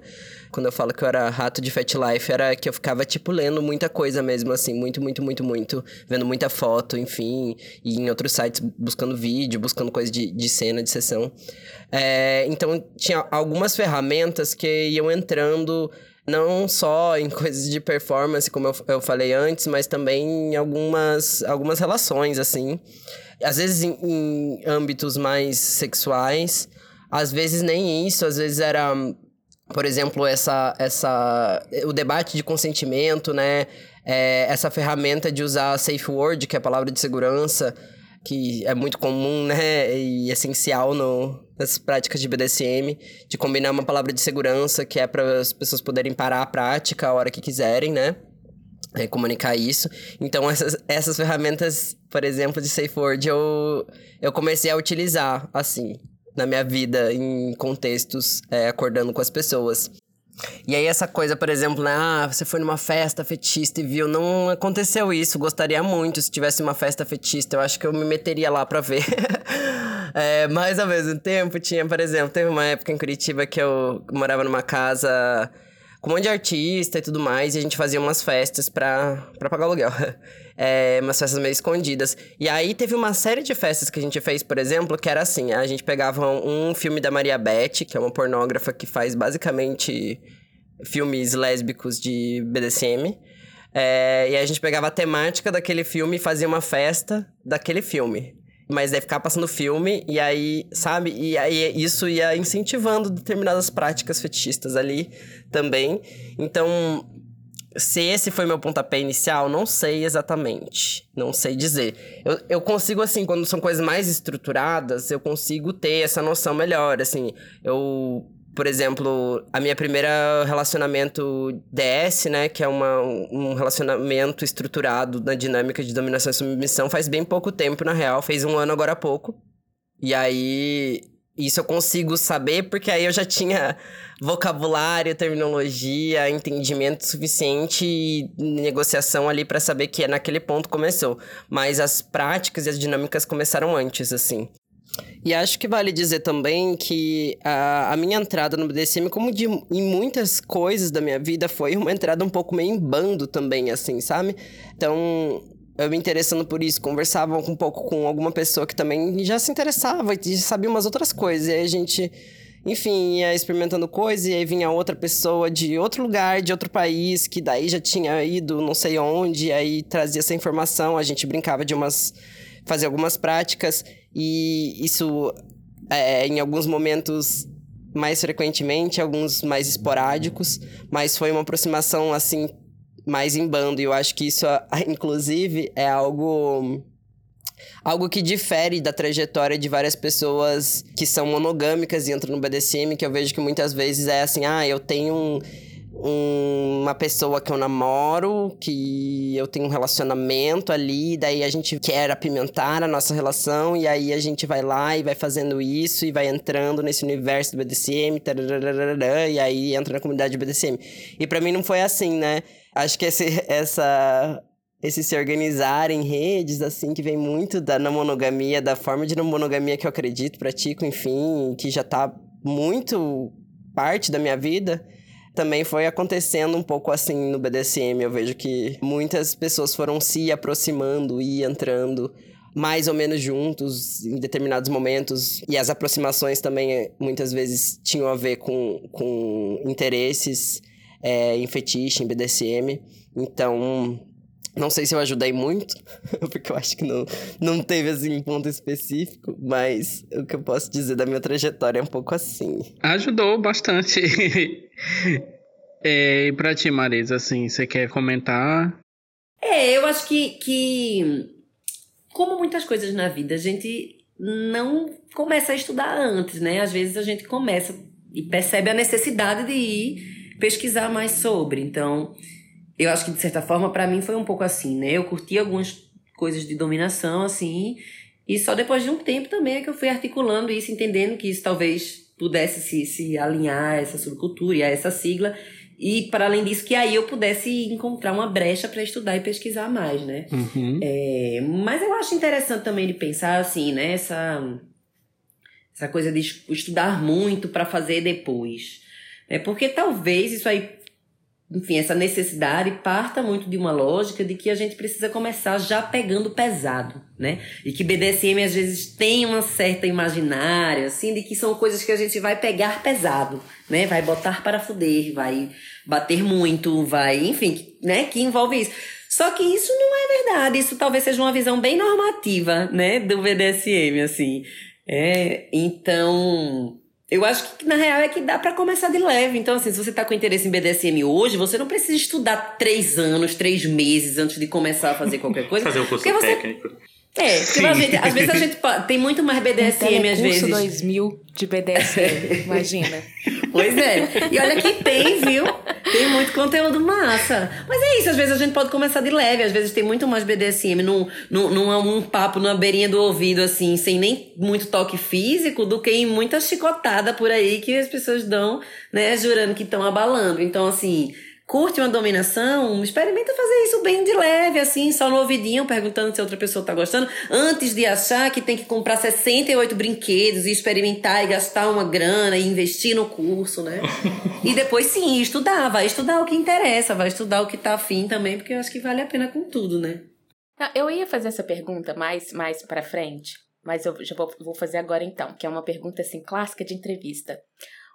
Quando eu falo que eu era rato de Fat Life, era que eu ficava, tipo, lendo muita coisa mesmo, assim, muito, muito, muito, muito. Vendo muita foto, enfim, e em outros sites buscando vídeo, buscando coisa de, de cena, de sessão. É, então, tinha algumas ferramentas que iam entrando não só em coisas de performance, como eu, eu falei antes, mas também em algumas, algumas relações, assim. Às vezes em, em âmbitos mais sexuais, às vezes nem isso, às vezes era por exemplo, essa, essa, o debate de consentimento, né? É, essa ferramenta de usar safe word, que é a palavra de segurança, que é muito comum, né? E essencial no, nas práticas de BDSM, de combinar uma palavra de segurança, que é para as pessoas poderem parar a prática a hora que quiserem, né? É, comunicar isso. Então, essas, essas ferramentas, por exemplo, de safe word, eu, eu comecei a utilizar, assim, na minha vida, em contextos, é, acordando com as pessoas. E aí, essa coisa, por exemplo, né? Ah, você foi numa festa fetista e viu. Não aconteceu isso. Gostaria muito se tivesse uma festa fetista. Eu acho que eu me meteria lá pra ver. (laughs) é, mas ao mesmo tempo, tinha, por exemplo, teve uma época em Curitiba que eu morava numa casa com um monte de artista e tudo mais, e a gente fazia umas festas pra, pra pagar aluguel. (laughs) É, umas festas meio escondidas. E aí teve uma série de festas que a gente fez, por exemplo, que era assim: a gente pegava um filme da Maria Beth, que é uma pornógrafa que faz basicamente filmes lésbicos de BDSM. É, e a gente pegava a temática daquele filme e fazia uma festa daquele filme. Mas daí ficava passando filme, e aí, sabe? E aí isso ia incentivando determinadas práticas fetichistas ali também. Então, se esse foi meu pontapé inicial, não sei exatamente. Não sei dizer. Eu, eu consigo, assim, quando são coisas mais estruturadas, eu consigo ter essa noção melhor. Assim, eu por exemplo, a minha primeira relacionamento DS, né, que é uma, um relacionamento estruturado na dinâmica de dominação e submissão, faz bem pouco tempo, na real, fez um ano agora há pouco. E aí, isso eu consigo saber porque aí eu já tinha vocabulário, terminologia, entendimento suficiente e negociação ali para saber que é naquele ponto começou. Mas as práticas e as dinâmicas começaram antes, assim. E acho que vale dizer também que a, a minha entrada no BDSM, como de, em muitas coisas da minha vida, foi uma entrada um pouco meio em bando também, assim, sabe? Então, eu me interessando por isso, conversava um pouco com alguma pessoa que também já se interessava e sabia umas outras coisas. E aí a gente, enfim, ia experimentando coisas, e aí vinha outra pessoa de outro lugar, de outro país, que daí já tinha ido não sei onde, e aí trazia essa informação, a gente brincava de umas. fazer algumas práticas. E isso, é, em alguns momentos, mais frequentemente, alguns mais esporádicos, mas foi uma aproximação, assim, mais em bando. E eu acho que isso, (laughs) inclusive, é algo. Algo que difere da trajetória de várias pessoas que são monogâmicas e entram no BDSM, que eu vejo que muitas vezes é assim, ah, eu tenho um, um, uma pessoa que eu namoro, que eu tenho um relacionamento ali, daí a gente quer apimentar a nossa relação, e aí a gente vai lá e vai fazendo isso, e vai entrando nesse universo do BDSM, e aí entra na comunidade do BDSM. E para mim não foi assim, né? Acho que esse, essa esse se organizar em redes, assim, que vem muito da não monogamia, da forma de não monogamia que eu acredito, pratico, enfim, que já tá muito parte da minha vida, também foi acontecendo um pouco assim no BDSM. Eu vejo que muitas pessoas foram se aproximando e entrando mais ou menos juntos em determinados momentos. E as aproximações também muitas vezes tinham a ver com, com interesses é, em fetiche, em BDSM. Então, Não sei se eu ajudei muito, (laughs) porque eu acho que não, não teve assim um ponto específico, mas o que eu posso dizer da minha trajetória é um pouco assim. Ajudou bastante. (laughs) é, e pra ti, Marisa, assim, você quer comentar? É, eu acho que, que, como muitas coisas na vida, a gente não começa a estudar antes, né? Às vezes a gente começa e percebe a necessidade de ir pesquisar mais sobre. Então, eu acho que de certa forma para mim foi um pouco assim, né? Eu curti algumas coisas de dominação assim, e só depois de um tempo também é que eu fui articulando isso, entendendo que isso talvez pudesse se, se alinhar a essa subcultura e a essa sigla. E para além disso, que aí eu pudesse encontrar uma brecha para estudar e pesquisar mais, né? Uhum. É, mas eu acho interessante também de pensar assim, né? Essa, essa coisa de es- estudar muito para fazer depois. É porque talvez isso aí, enfim, essa necessidade parta muito de uma lógica de que a gente precisa começar já pegando pesado, né? E que BDSM às vezes tem uma certa imaginária, assim, de que são coisas que a gente vai pegar pesado, né? Vai botar para fuder, vai bater muito, vai, enfim, né? Que envolve isso. Só que isso não é verdade. Isso talvez seja uma visão bem normativa, né? Do BDSM, assim. É, então, eu acho que na real é que dá pra começar de leve. Então, assim, se você tá com interesse em BDSM hoje, você não precisa estudar três anos, três meses antes de começar a fazer qualquer coisa. Fazer um curso você- técnico. É, porque Sim. às vezes, às vezes a gente tem muito mais BDSM às Telecurso vezes. 2000 de BDSM, imagina. Pois é. E olha que tem, viu? Tem muito conteúdo massa. Mas é isso, às vezes a gente pode começar de leve, às vezes tem muito mais BDSM num, num, num um papo numa beirinha do ouvido, assim, sem nem muito toque físico, do que em muita chicotada por aí que as pessoas dão, né, jurando que estão abalando. Então, assim. Curte uma dominação, experimenta fazer isso bem de leve, assim, só no ouvidinho, perguntando se a outra pessoa tá gostando, antes de achar que tem que comprar 68 brinquedos e experimentar e gastar uma grana e investir no curso, né? (laughs) e depois sim, estudar, vai estudar o que interessa, vai estudar o que tá afim também, porque eu acho que vale a pena com tudo, né? Ah, Eu ia fazer essa pergunta mais, mais pra frente, mas eu já vou, vou fazer agora então, que é uma pergunta assim clássica de entrevista.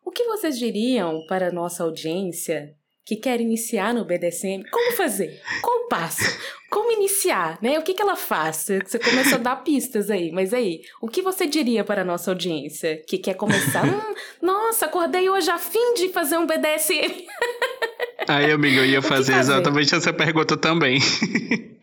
O que vocês diriam para a nossa audiência que quer iniciar no BDSM? Como fazer? Qual o passo? Como iniciar, né? O que, que ela faz? Você começou a dar pistas aí, mas aí, o que você diria para a nossa audiência que quer começar? (laughs) Hum, nossa, acordei hoje a fim de fazer um BDSM. Aí, amigo, eu ia (laughs) fazer fazer? exatamente essa pergunta também. (laughs)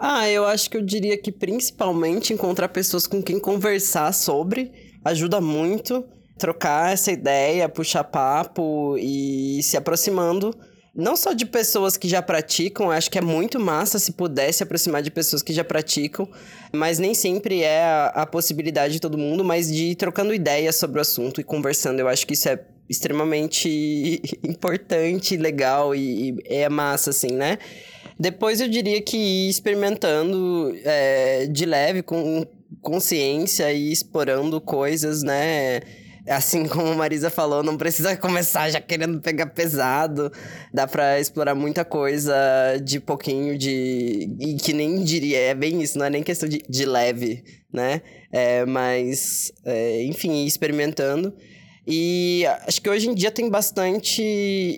Ah, eu acho que eu diria que principalmente encontrar pessoas com quem conversar sobre ajuda muito. Trocar essa ideia, puxar papo e ir se aproximando. Não só de pessoas que já praticam, acho que é muito massa se puder se aproximar de pessoas que já praticam, mas nem sempre é a, a possibilidade de todo mundo, mas de ir trocando ideias sobre o assunto e conversando. Eu acho que isso é extremamente (laughs) importante, legal e, e é massa, assim, né? Depois eu diria que ir experimentando é, de leve, com consciência e explorando coisas, né? Assim como a Marisa falou, não precisa começar já querendo pegar pesado. Dá pra explorar muita coisa de pouquinho, de. E que nem diria, é bem isso, não é nem questão de, de leve, né? É, mas, é, enfim, experimentando. E acho que hoje em dia tem bastante.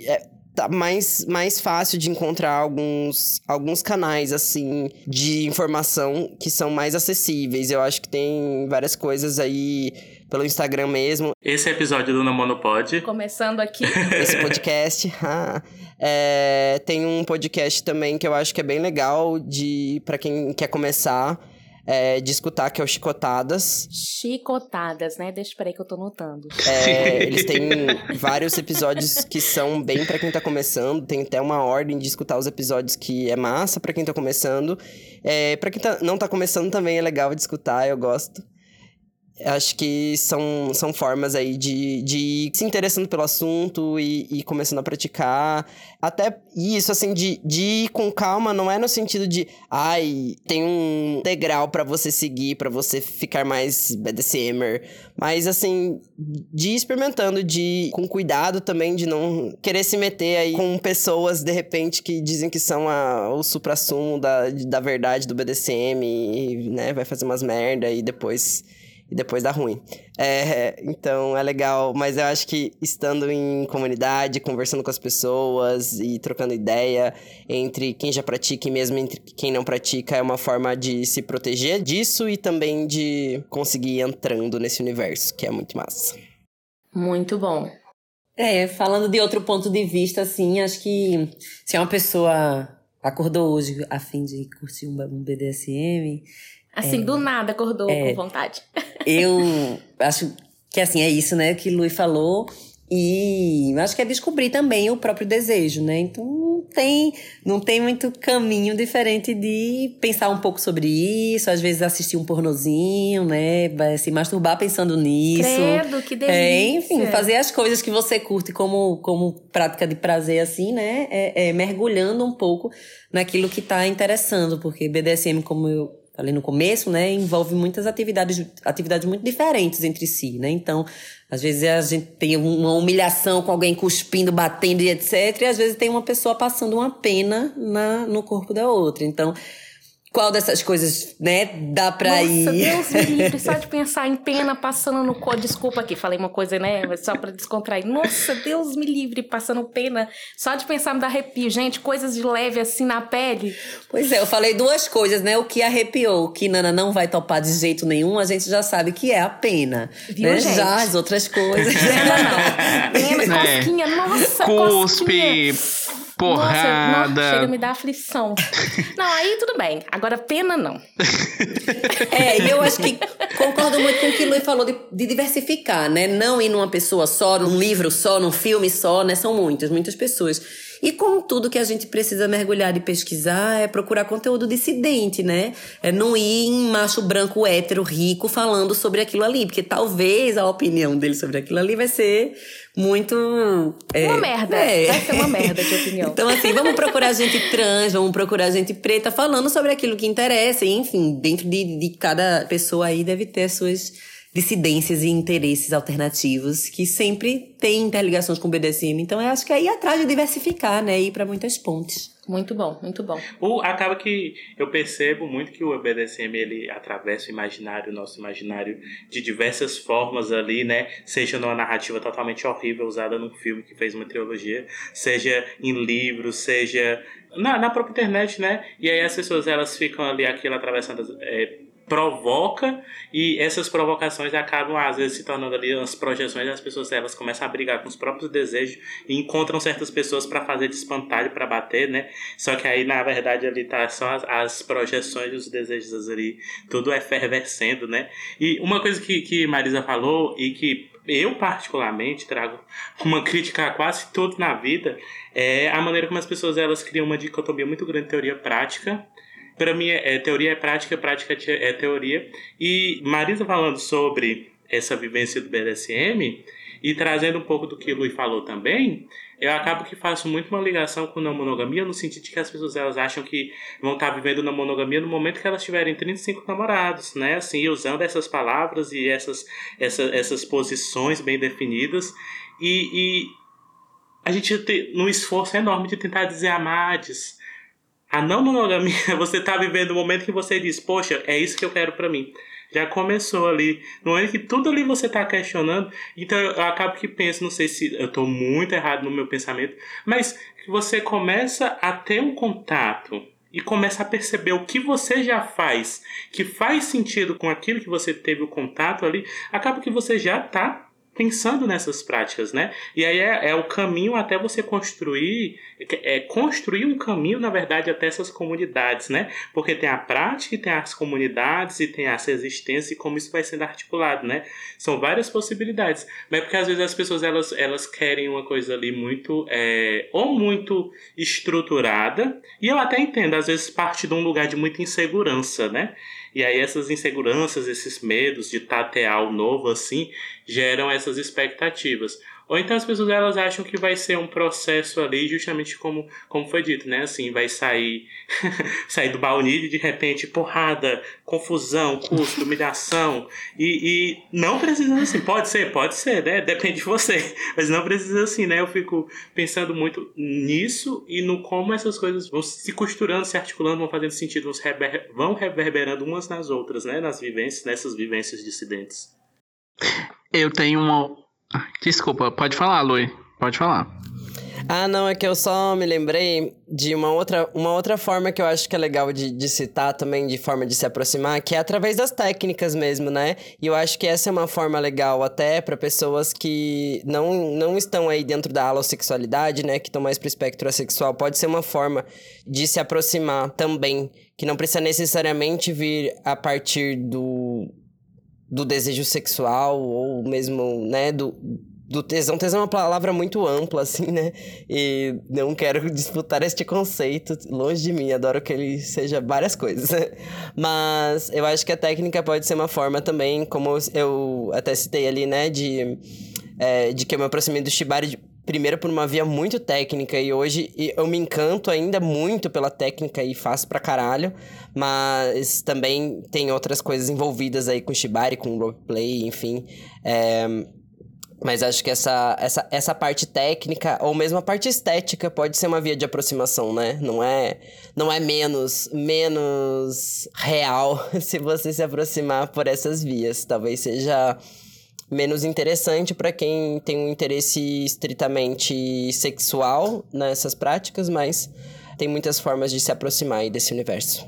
é, tá mais, mais fácil de encontrar alguns, alguns canais, assim, de informação que são mais acessíveis. Eu acho que tem várias coisas aí pelo Instagram mesmo. Esse episódio do Namono Pod. Começando aqui. (laughs) Esse podcast. (laughs) ah, é, tem um podcast também que eu acho que é bem legal de para quem quer começar. é, de escutar, que é o Chicotadas. Chicotadas, né? Deixa peraí que eu tô notando. É, (laughs) eles têm vários episódios que são bem pra quem tá começando. Tem até uma ordem de escutar os episódios que é massa pra quem tá começando. É, para quem tá- não tá começando também é legal de escutar, eu gosto. Acho que são, são formas aí de, de ir se interessando pelo assunto e, e começando a praticar. Até isso, assim, de, de ir com calma, não é no sentido de, ai, tem um degrau pra você seguir, pra você ficar mais BDSMer. Mas, assim, de ir experimentando, de ir com cuidado também, de não querer se meter aí com pessoas, de repente, que dizem que são a, o supra-sumo da, da verdade do BDSM e, né, vai fazer umas merda e depois e depois dá ruim. É, então é legal, mas eu acho que estando em comunidade, conversando com as pessoas e trocando ideia entre quem já pratica e mesmo entre quem não pratica, é uma forma de se proteger disso e também de conseguir ir entrando nesse universo, que é muito massa. Muito bom. É, falando de outro ponto de vista, assim, acho que se é uma pessoa acordou hoje a fim de curtir um BDSM, Assim, do nada acordou É. com vontade. (laughs) eu acho que assim, é isso, né, que Lui falou. E acho que é descobrir também o próprio desejo, né? Então não tem, não tem muito caminho diferente de pensar um pouco sobre isso, às vezes assistir um pornozinho, né? Vai se masturbar pensando nisso. Credo, que delícia. É, enfim, fazer as coisas que você curte como, como prática de prazer, assim, né? É, é mergulhando um pouco naquilo que tá interessando, porque BDSM, como eu falei no começo, né, envolve muitas atividades, atividades muito diferentes entre si, né? Então, às vezes a gente tem uma humilhação com alguém cuspindo, batendo e etc. E às vezes tem uma pessoa passando uma pena na, no corpo da outra. Então, qual dessas coisas, né, dá pra Nossa, ir? Deus me livre, (laughs) só de pensar em pena passando no corpo. Desculpa aqui, falei uma coisa, né? Só pra descontrair. Nossa, Deus me livre, passando pena. Só de pensar me dá arrepio. Gente, coisas de leve assim na pele. Pois é, eu falei duas coisas, né? O que arrepiou, que Nana não vai topar de jeito nenhum, a gente já sabe que é a pena. Viu, né? gente? Já as outras coisas. Pena não. Pena, (laughs) É. cosquinha, nossa, cosquinha. Cuspe, Nossa, porrada. não, chega a me dar aflição. (laughs) Não, aí tudo bem. Agora, pena não. (laughs) É, e eu acho que concordo muito com o que o Lui falou de, de diversificar, né? Não ir numa pessoa só, num livro só, num filme só, né? São muitas, muitas pessoas. E com tudo que a gente precisa mergulhar e pesquisar é procurar conteúdo dissidente, né? É não ir em macho branco hétero rico falando sobre aquilo ali, porque talvez a opinião dele sobre aquilo ali vai ser muito. é, Uma merda. é. Vai ser uma merda de opinião. (laughs) Então, assim, vamos procurar gente trans, vamos procurar gente preta falando sobre aquilo que interessa. E, enfim, dentro de, de cada pessoa aí deve ter as suas dissidências e interesses alternativos que sempre têm interligações com o BDSM. Então, eu acho que é ir atrás de diversificar, né? Ir para muitas pontes. Muito bom, muito bom. O, acaba que eu percebo muito que o BDSM ele atravessa o imaginário, o nosso imaginário, de diversas formas ali, né? Seja numa narrativa totalmente horrível usada num filme que fez uma trilogia, seja em livros, seja na, na própria internet, né? E aí as pessoas elas ficam ali aquilo atravessando. é, provoca e essas provocações acabam às vezes se tornando ali umas projeções as pessoas elas começam a brigar com os próprios desejos e encontram certas pessoas para fazer de espantalho para bater né? Só que aí na verdade ali tá só as, as projeções dos desejos ali tudo efervescendo né? E uma coisa que, que Marisa falou e que eu particularmente trago uma crítica a quase tudo na vida é a maneira como as pessoas elas criam uma dicotomia muito grande de teoria prática para mim, é, é, teoria é prática, prática é teoria. E Marisa falando sobre essa vivência do BDSM e trazendo um pouco do que o Lui falou também, eu acabo que faço muito uma ligação com não monogamia no sentido de que as pessoas elas acham que vão estar vivendo na monogamia no momento que elas tiverem 35 namorados, né? Assim, usando essas palavras e essas, essa, essas posições bem definidas. E, e a gente tem um esforço enorme de tentar dizer amades, a não monogamia, (laughs) você tá vivendo o momento que você diz, poxa, é isso que eu quero pra mim. Já começou ali. No momento que tudo ali você tá questionando, então eu acabo que penso, não sei se eu tô muito errado no meu pensamento, mas você começa a ter um contato e começa a perceber o que você já faz, que faz sentido com aquilo que você teve o contato ali, acaba que você já tá pensando nessas práticas, né? E aí é, é o caminho até você construir, é construir um caminho, na verdade, até essas comunidades, né? Porque tem a prática, e tem as comunidades e tem essa existência e como isso vai sendo articulado, né? São várias possibilidades, mas porque às vezes as pessoas elas, elas querem uma coisa ali muito é, ou muito estruturada e eu até entendo, às vezes parte de um lugar de muita insegurança, né? E aí essas inseguranças, esses medos de tatear o novo assim, geram essas expectativas. Ou então as pessoas elas acham que vai ser um processo ali, justamente como, como foi dito, né? Assim, vai sair (laughs) sair do baunilho de repente porrada, confusão, custo, humilhação. E, e não precisa assim, pode ser, pode ser, né? Depende de você. Mas não precisa assim, né? Eu fico pensando muito nisso e no como essas coisas vão se costurando, se articulando, vão fazendo sentido, vão, rever, vão reverberando umas nas outras, né? Nas vivências, nessas vivências dissidentes. Eu tenho uma. Desculpa, pode falar, Lui. Pode falar. Ah, não, é que eu só me lembrei de uma outra, uma outra forma que eu acho que é legal de, de citar também, de forma de se aproximar, que é através das técnicas mesmo, né? E eu acho que essa é uma forma legal até para pessoas que não, não estão aí dentro da alossexualidade, né? Que estão mais pro espectro assexual. Pode ser uma forma de se aproximar também, que não precisa necessariamente vir a partir do, do desejo sexual ou mesmo, né, do, do tesão. Tesão é uma palavra muito ampla, assim, né? E não quero (laughs) disputar este conceito longe de mim. Adoro que ele seja várias coisas. Mas eu acho que a técnica pode ser uma forma também, como eu até citei ali, né? De, é, de que eu me aproximei do Shibari primeiro por uma via muito técnica e hoje eu me encanto ainda muito pela técnica e faço pra caralho, mas também tem outras coisas envolvidas aí com Shibari, com roleplay, enfim. É, mas acho que essa, essa, essa parte técnica, ou mesmo a parte estética, pode ser uma via de aproximação, né? Não é, não é menos, menos real (laughs) se você se aproximar por essas vias. Talvez seja menos interessante para quem tem um interesse estritamente sexual nessas práticas, mas tem muitas formas de se aproximar desse universo.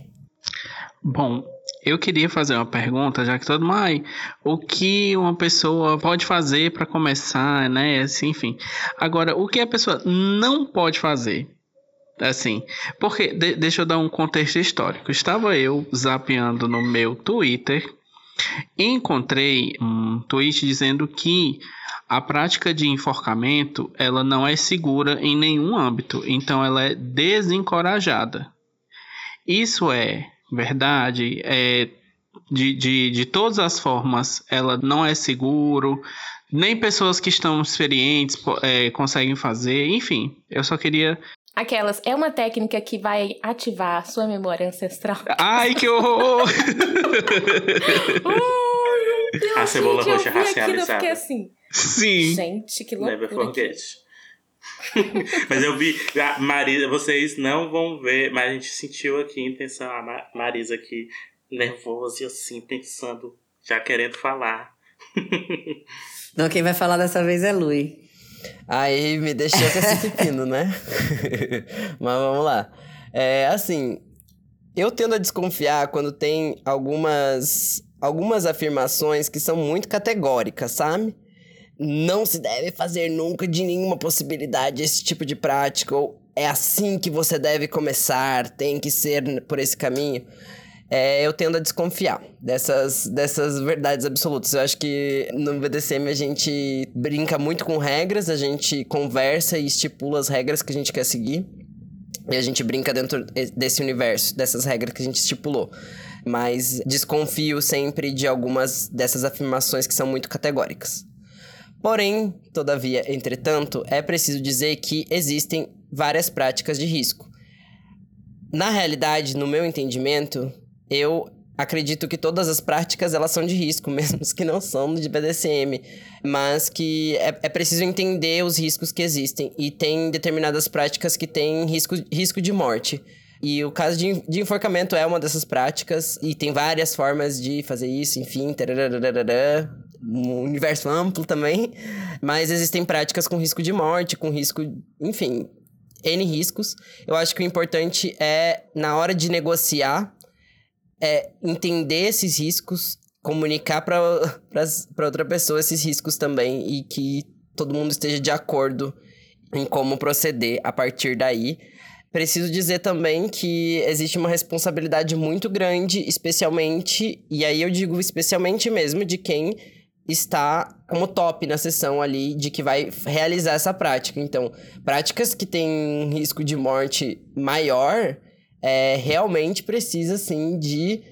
Bom, eu queria fazer uma pergunta, já que todo mundo, o que uma pessoa pode fazer para começar, né? Assim, enfim. Agora, o que a pessoa não pode fazer? Assim, porque de, deixa eu dar um contexto histórico. Estava eu zapeando no meu Twitter encontrei um tweet dizendo que a prática de enforcamento ela não é segura em nenhum âmbito, então ela é desencorajada. Isso é verdade, é, de, de, de todas as formas, ela não é seguro, nem pessoas que estão experientes é, conseguem fazer, enfim, eu só queria. Aquelas, é uma técnica que vai ativar a sua memória ancestral. Ai, que horror! (laughs) Deus, A cebola gente, eu roxa aquilo, eu racializada. fiquei assim, Sim. gente, que loucura. Never forget. (laughs) mas eu vi, a Marisa, vocês não vão ver, mas a gente sentiu aqui a intenção, a Ma- Marisa aqui nervosa e assim, pensando, já querendo falar. (laughs) Não, quem vai falar dessa vez é Lui. Aí me deixou com esse (laughs) pepino, né? (laughs) Mas vamos lá. É assim, eu tendo a desconfiar quando tem algumas algumas afirmações que são muito categóricas, sabe? Não se deve fazer nunca de nenhuma possibilidade esse tipo de prática ou é assim que você deve começar, tem que ser por esse caminho. É, eu tendo a desconfiar dessas, dessas verdades absolutas. Eu acho que no BDSM a gente brinca muito com regras, a gente conversa e estipula as regras que a gente quer seguir. E a gente brinca dentro desse universo, dessas regras que a gente estipulou. Mas desconfio sempre de algumas dessas afirmações que são muito categóricas. Porém, todavia, entretanto, é preciso dizer que existem várias práticas de risco. Na realidade, no meu entendimento, eu acredito que todas as práticas elas são de risco, (laughs) mesmo que não são de BDSM, mas que é, é preciso entender os riscos que existem. E tem determinadas práticas que têm risco, risco de morte. E o caso de, de enforcamento é uma dessas práticas. E tem várias formas de fazer isso, enfim, um universo amplo também, mas existem práticas com risco de morte, com risco, enfim, N riscos. Eu acho que o importante é, na hora de negociar, é entender esses riscos, comunicar para outra pessoa esses riscos também e que todo mundo esteja de acordo em como proceder a partir daí. Preciso dizer também que existe uma responsabilidade muito grande, especialmente, e aí eu digo especialmente mesmo, de quem está como top na sessão ali de que vai realizar essa prática. Então, práticas que têm risco de morte maior, é, realmente precisa, sim, de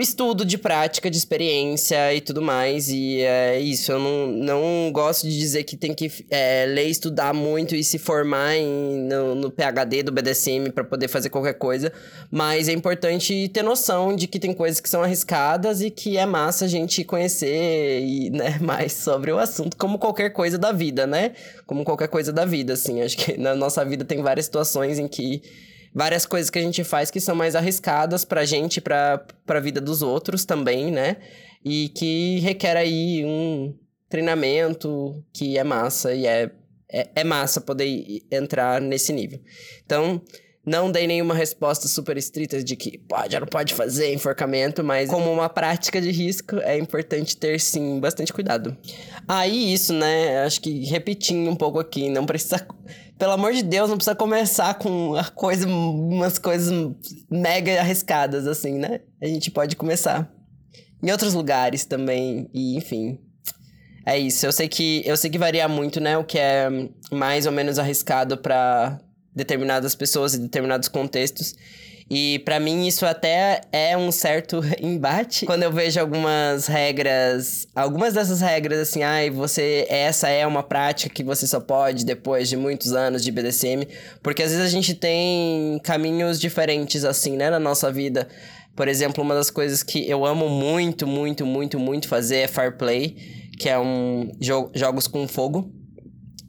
estudo de prática, de experiência e tudo mais. E é isso, eu não, não gosto de dizer que tem que é, ler, estudar muito e se formar em, no, no PHD do BDSM para poder fazer qualquer coisa. Mas é importante ter noção de que tem coisas que são arriscadas e que é massa a gente conhecer e, né, (laughs) mais sobre o assunto, como qualquer coisa da vida, né? Como qualquer coisa da vida, assim. Acho que na nossa vida tem várias situações em que várias coisas que a gente faz que são mais arriscadas pra gente pra, pra vida dos outros também, né? E que requer aí um treinamento que é massa e é, é, é massa poder entrar nesse nível. Então, não dei nenhuma resposta super estrita de que pode ou não pode fazer enforcamento, mas como uma prática de risco, é importante ter sim bastante cuidado. Aí isso, né? Acho que repetindo um pouco aqui, não precisa pelo amor de Deus, não precisa começar com a coisa, umas coisas mega arriscadas, assim, né? A gente pode começar em outros lugares também, e enfim. É isso. Eu sei que eu sei que varia muito, né? O que é mais ou menos arriscado para determinadas pessoas e determinados contextos. E para mim isso até é um certo (laughs) embate quando eu vejo algumas regras, algumas dessas regras assim, ai, ah, você essa é uma prática que você só pode depois de muitos anos de BDSM, porque às vezes a gente tem caminhos diferentes assim, né, na nossa vida. Por exemplo, uma das coisas que eu amo muito, muito, muito, muito fazer é Fire Play, que é um jo jogos com fogo.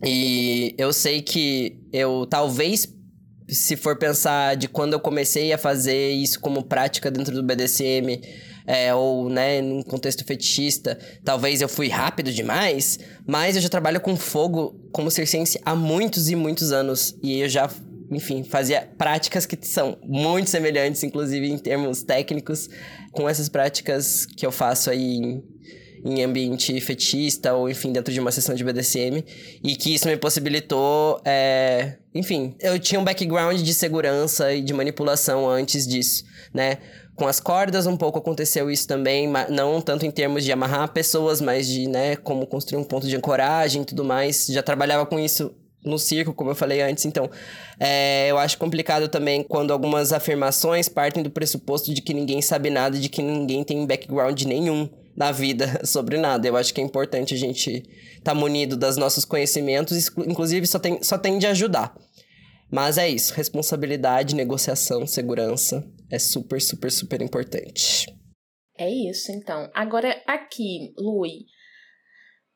E eu sei que eu talvez se for pensar de quando eu comecei a fazer isso como prática dentro do BDSM, é, ou, né, num contexto fetichista, talvez eu fui rápido demais, mas eu já trabalho com fogo como circense há muitos e muitos anos. E eu já, enfim, fazia práticas que são muito semelhantes, inclusive em termos técnicos, com essas práticas que eu faço aí em ambiente fetista ou, enfim, dentro de uma sessão de BDSM. E que isso me possibilitou, é... enfim, eu tinha um background de segurança e de manipulação antes disso, né? Com as cordas um pouco aconteceu isso também, não tanto em termos de amarrar pessoas, mas de, né, como construir um ponto de ancoragem e tudo mais. Já trabalhava com isso no circo, como eu falei antes. Então, é, eu acho complicado também quando algumas afirmações partem do pressuposto de que ninguém sabe nada, de que ninguém tem background nenhum na vida (laughs) sobre nada. Eu acho que é importante a gente estar tá munido dos nossos conhecimentos, inclusive só, tem, só tende a ajudar. Mas é isso, responsabilidade, negociação, segurança é super, super, super importante. É isso, então. Agora, aqui, Lui,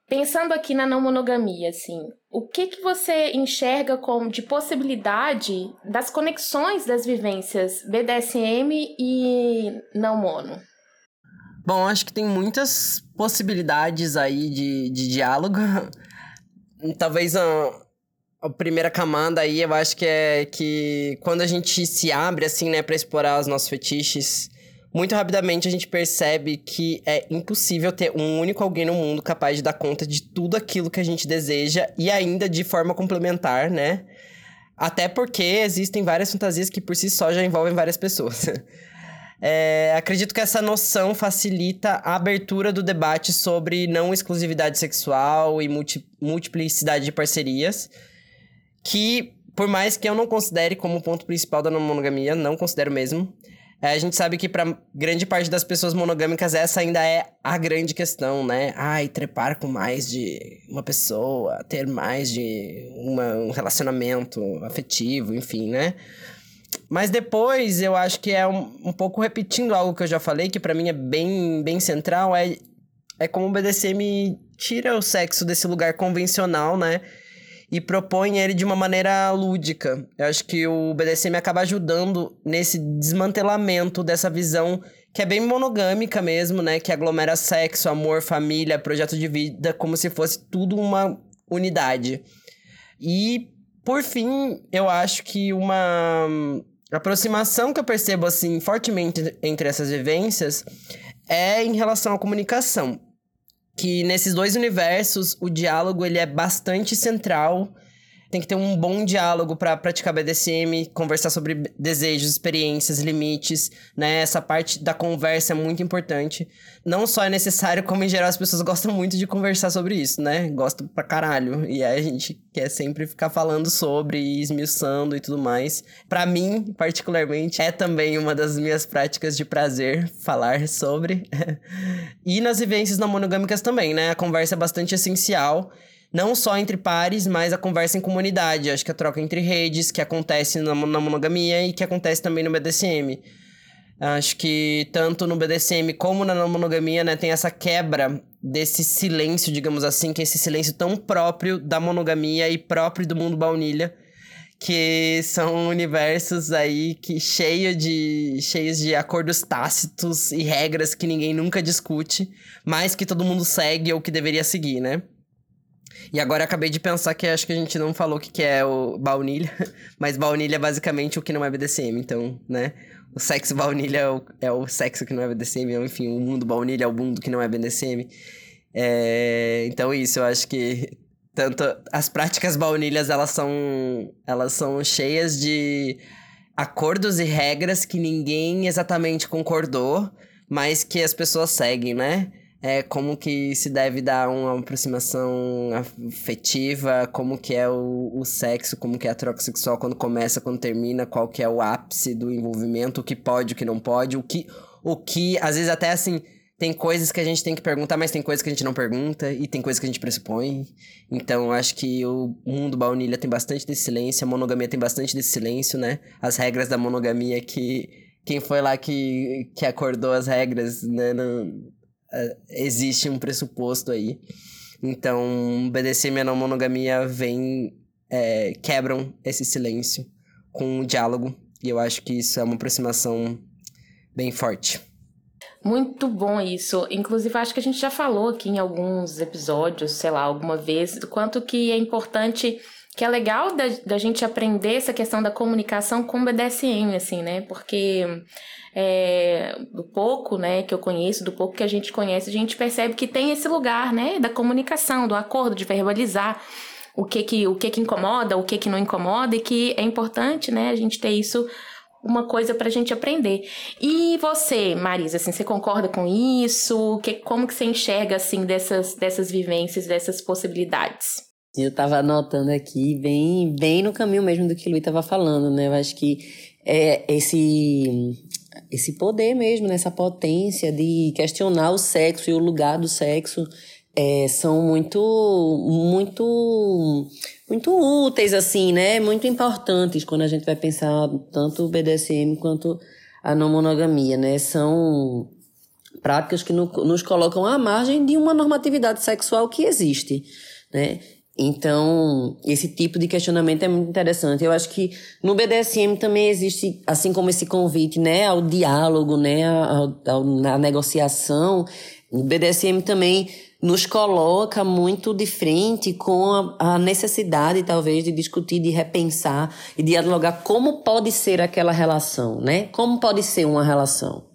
pensando aqui na não monogamia, assim, o que que você enxerga como de possibilidade das conexões das vivências BDSM e não mono? Bom, acho que tem muitas possibilidades aí de, de diálogo. (laughs) Talvez a, a primeira camada aí, eu acho que é que quando a gente se abre, assim, né, pra explorar os nossos fetiches, muito rapidamente a gente percebe que é impossível ter um único alguém no mundo capaz de dar conta de tudo aquilo que a gente deseja e ainda de forma complementar, né? Até porque existem várias fantasias que por si só já envolvem várias pessoas. (laughs) É, acredito que essa noção facilita a abertura do debate sobre não exclusividade sexual e multi, multiplicidade de parcerias, que, por mais que eu não considere como ponto principal da não monogamia, não considero mesmo, é, a gente sabe que para grande parte das pessoas monogâmicas essa ainda é a grande questão, né? Ai, trepar com mais de uma pessoa, ter mais de uma, um relacionamento afetivo, enfim, né? Mas depois eu acho que é um, um pouco repetindo algo que eu já falei, que para mim é bem, bem central, é, é como o BDSM tira o sexo desse lugar convencional, né? E propõe ele de uma maneira lúdica. Eu acho que o BDSM acaba ajudando nesse desmantelamento dessa visão que é bem monogâmica mesmo, né? Que aglomera sexo, amor, família, projeto de vida, como se fosse tudo uma unidade. E por fim, eu acho que uma aproximação que eu percebo assim fortemente entre essas vivências é em relação à comunicação. Que nesses dois universos o diálogo ele é bastante central tem que ter um bom diálogo para praticar BDSM, conversar sobre desejos, experiências, limites, né? Essa parte da conversa é muito importante. Não só é necessário, como em geral as pessoas gostam muito de conversar sobre isso, né? Gostam pra caralho. E aí a gente quer sempre ficar falando sobre, e esmiuçando e tudo mais. Para mim, particularmente, é também uma das minhas práticas de prazer falar sobre. (laughs) e nas vivências não monogâmicas também, né? A conversa é bastante essencial não só entre pares, mas a conversa em comunidade. Acho que a troca entre redes, que acontece na, na monogamia e que acontece também no BDSM. Acho que tanto no BDSM como na monogamia, né, tem essa quebra desse silêncio, digamos assim, que é esse silêncio tão próprio da monogamia e próprio do mundo baunilha, que são universos aí que cheio de cheios de acordos tácitos e regras que ninguém nunca discute, mas que todo mundo segue ou que deveria seguir, né? E agora acabei de pensar que acho que a gente não falou o que, que é o baunilha, (laughs) mas baunilha é basicamente o que não é BDSM, então, né? O sexo baunilha é o, é o sexo que não é BDSM, ou enfim, o mundo baunilha é o mundo que não é BDSM. É, então, isso, eu acho que tanto as práticas baunilhas, elas são, elas são cheias de acordos e regras que ninguém exatamente concordou, mas que as pessoas seguem, né? É, como que se deve dar uma aproximação afetiva, como que é o, o sexo, como que é a troca sexual quando começa, quando termina, qual que é o ápice do envolvimento, o que pode, o que não pode, o que, o que às vezes até assim, tem coisas que a gente tem que perguntar, mas tem coisas que a gente não pergunta, e tem coisas que a gente pressupõe. Então, acho que o mundo baunilha tem bastante desse silêncio, a monogamia tem bastante desse silêncio, né? As regras da monogamia que... Quem foi lá que, que acordou as regras, né? Não, existe um pressuposto aí. Então, BDSM e a não monogamia vem, é, quebram esse silêncio com o diálogo. E eu acho que isso é uma aproximação bem forte. Muito bom isso. Inclusive, acho que a gente já falou aqui em alguns episódios, sei lá, alguma vez, do quanto que é importante, que é legal da, da gente aprender essa questão da comunicação com BDSM, assim, né? Porque é, do pouco, né, que eu conheço, do pouco que a gente conhece, a gente percebe que tem esse lugar, né, da comunicação, do acordo, de verbalizar o que que, o que, que incomoda, o que que não incomoda, e que é importante, né, a gente ter isso uma coisa para a gente aprender. E você, Marisa, assim, você concorda com isso? Que, como que você enxerga, assim, dessas, dessas vivências, dessas possibilidades? Eu estava anotando aqui, bem, bem no caminho mesmo do que o Luiz estava falando, né? Eu acho que é, esse esse poder mesmo, né? potência de questionar o sexo e o lugar do sexo é, são muito, muito, muito úteis, assim, né? Muito importantes quando a gente vai pensar tanto o BDSM quanto a não monogamia, né? São práticas que no, nos colocam à margem de uma normatividade sexual que existe, né? Então, esse tipo de questionamento é muito interessante. Eu acho que no BDSM também existe, assim como esse convite, né, ao diálogo, né, ao, ao, à negociação, o BDSM também nos coloca muito de frente com a, a, necessidade, talvez, de discutir, de repensar e dialogar como pode ser aquela relação, né? Como pode ser uma relação,